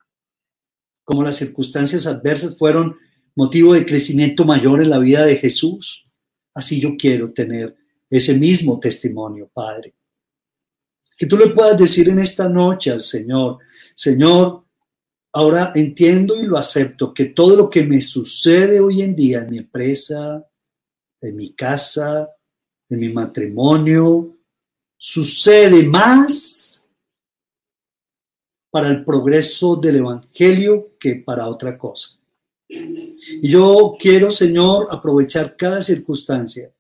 Speaker 1: Como las circunstancias adversas fueron motivo de crecimiento mayor en la vida de Jesús, así yo quiero tener ese mismo testimonio, Padre. Que tú le puedas decir en esta noche al Señor, Señor, ahora entiendo y lo acepto, que todo lo que me sucede hoy en día en mi empresa, en mi casa, en mi matrimonio, sucede más para el progreso del Evangelio que para otra cosa. Y yo quiero, Señor, aprovechar cada circunstancia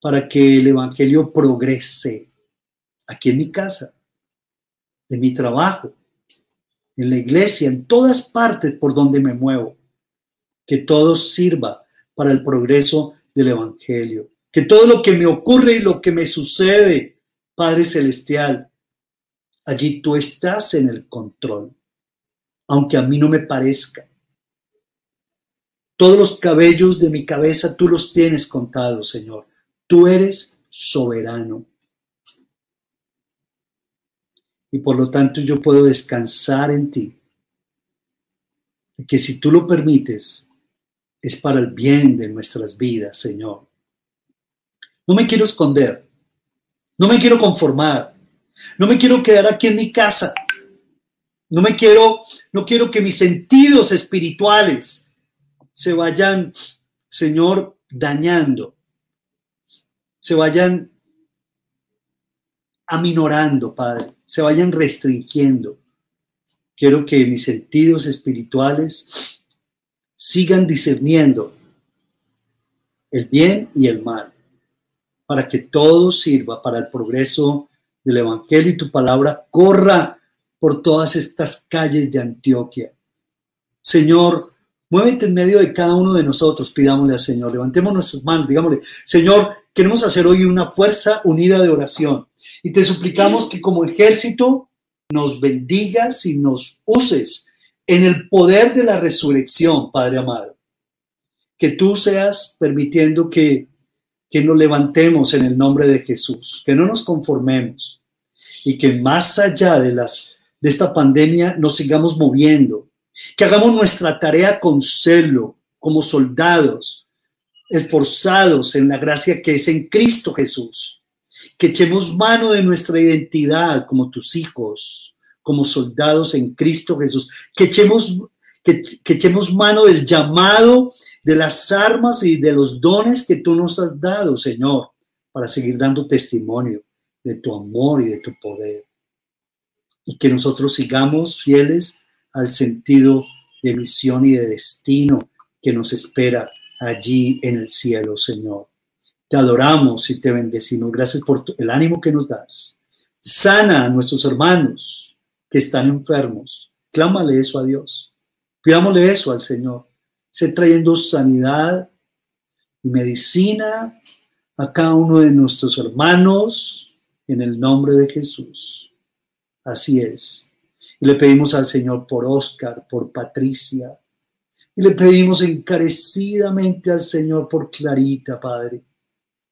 Speaker 1: para que el Evangelio progrese aquí en mi casa, en mi trabajo, en la iglesia, en todas partes por donde me muevo. Que todo sirva para el progreso del Evangelio. Que todo lo que me ocurre y lo que me sucede, Padre Celestial, allí tú estás en el control, aunque a mí no me parezca. Todos los cabellos de mi cabeza tú los tienes contados, Señor. Tú eres soberano. Y por lo tanto yo puedo descansar en ti. Que si tú lo permites, es para el bien de nuestras vidas, Señor. No me quiero esconder. No me quiero conformar. No me quiero quedar aquí en mi casa. No me quiero, no quiero que mis sentidos espirituales se vayan, Señor, dañando se vayan aminorando, Padre, se vayan restringiendo. Quiero que mis sentidos espirituales sigan discerniendo el bien y el mal, para que todo sirva para el progreso del Evangelio y tu palabra corra por todas estas calles de Antioquia. Señor, muévete en medio de cada uno de nosotros, pidámosle al Señor, levantemos nuestras manos, digámosle, Señor, Queremos hacer hoy una fuerza unida de oración y te suplicamos que como ejército nos bendigas y nos uses en el poder de la resurrección, Padre amado. Que tú seas permitiendo que, que nos levantemos en el nombre de Jesús, que no nos conformemos y que más allá de, las, de esta pandemia nos sigamos moviendo, que hagamos nuestra tarea con celo, como soldados, esforzados en la gracia que es en Cristo Jesús, que echemos mano de nuestra identidad como tus hijos, como soldados en Cristo Jesús, que echemos, que, echemos mano del llamado, de las armas y de los dones que tú nos has dado, Señor, para seguir dando testimonio de tu amor y de tu poder. Y que nosotros sigamos fieles al sentido de misión y de destino que nos espera allí en el cielo, Señor. Te adoramos y te bendecimos. Gracias por el ánimo que nos das. Sana a nuestros hermanos que están enfermos. Clámale eso a Dios. Pidámosle eso al Señor. Se trayendo sanidad y medicina a cada uno de nuestros hermanos en el nombre de Jesús. Así es. Y le pedimos al Señor por Oscar, por Patricia, y le pedimos encarecidamente al Señor por Clarita, Padre.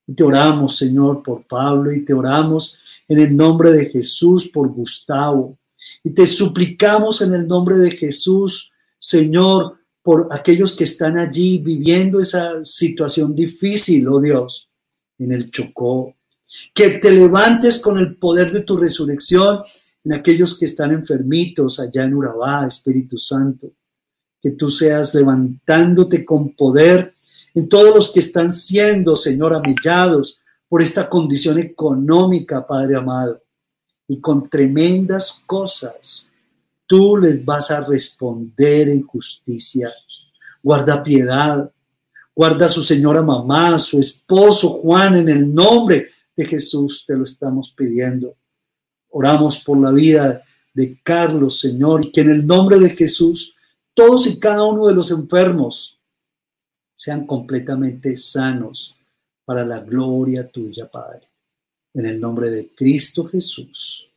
Speaker 1: Y te oramos, Señor, por Pablo y te oramos en el nombre de Jesús por Gustavo. Y te suplicamos en el nombre de Jesús, Señor, por aquellos que están allí viviendo esa situación difícil, oh Dios, en el Chocó. Que te levantes con el poder de tu resurrección en aquellos que están enfermitos allá en Urabá, Espíritu Santo que tú seas levantándote con poder en todos los que están siendo, Señor, amillados por esta condición económica, Padre amado. Y con tremendas cosas, tú les vas a responder en justicia. Guarda piedad, guarda a su señora mamá, su esposo Juan, en el nombre de Jesús te lo estamos pidiendo. Oramos por la vida de Carlos, Señor, y que en el nombre de Jesús todos y cada uno de los enfermos sean completamente sanos para la gloria tuya, Padre. En el nombre de Cristo Jesús.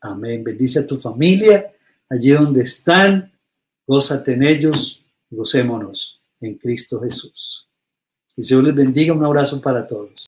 Speaker 1: Amén. Bendice a tu familia allí donde están. Gózate en ellos. Gocémonos en Cristo Jesús. Que Dios les bendiga. Un abrazo para todos.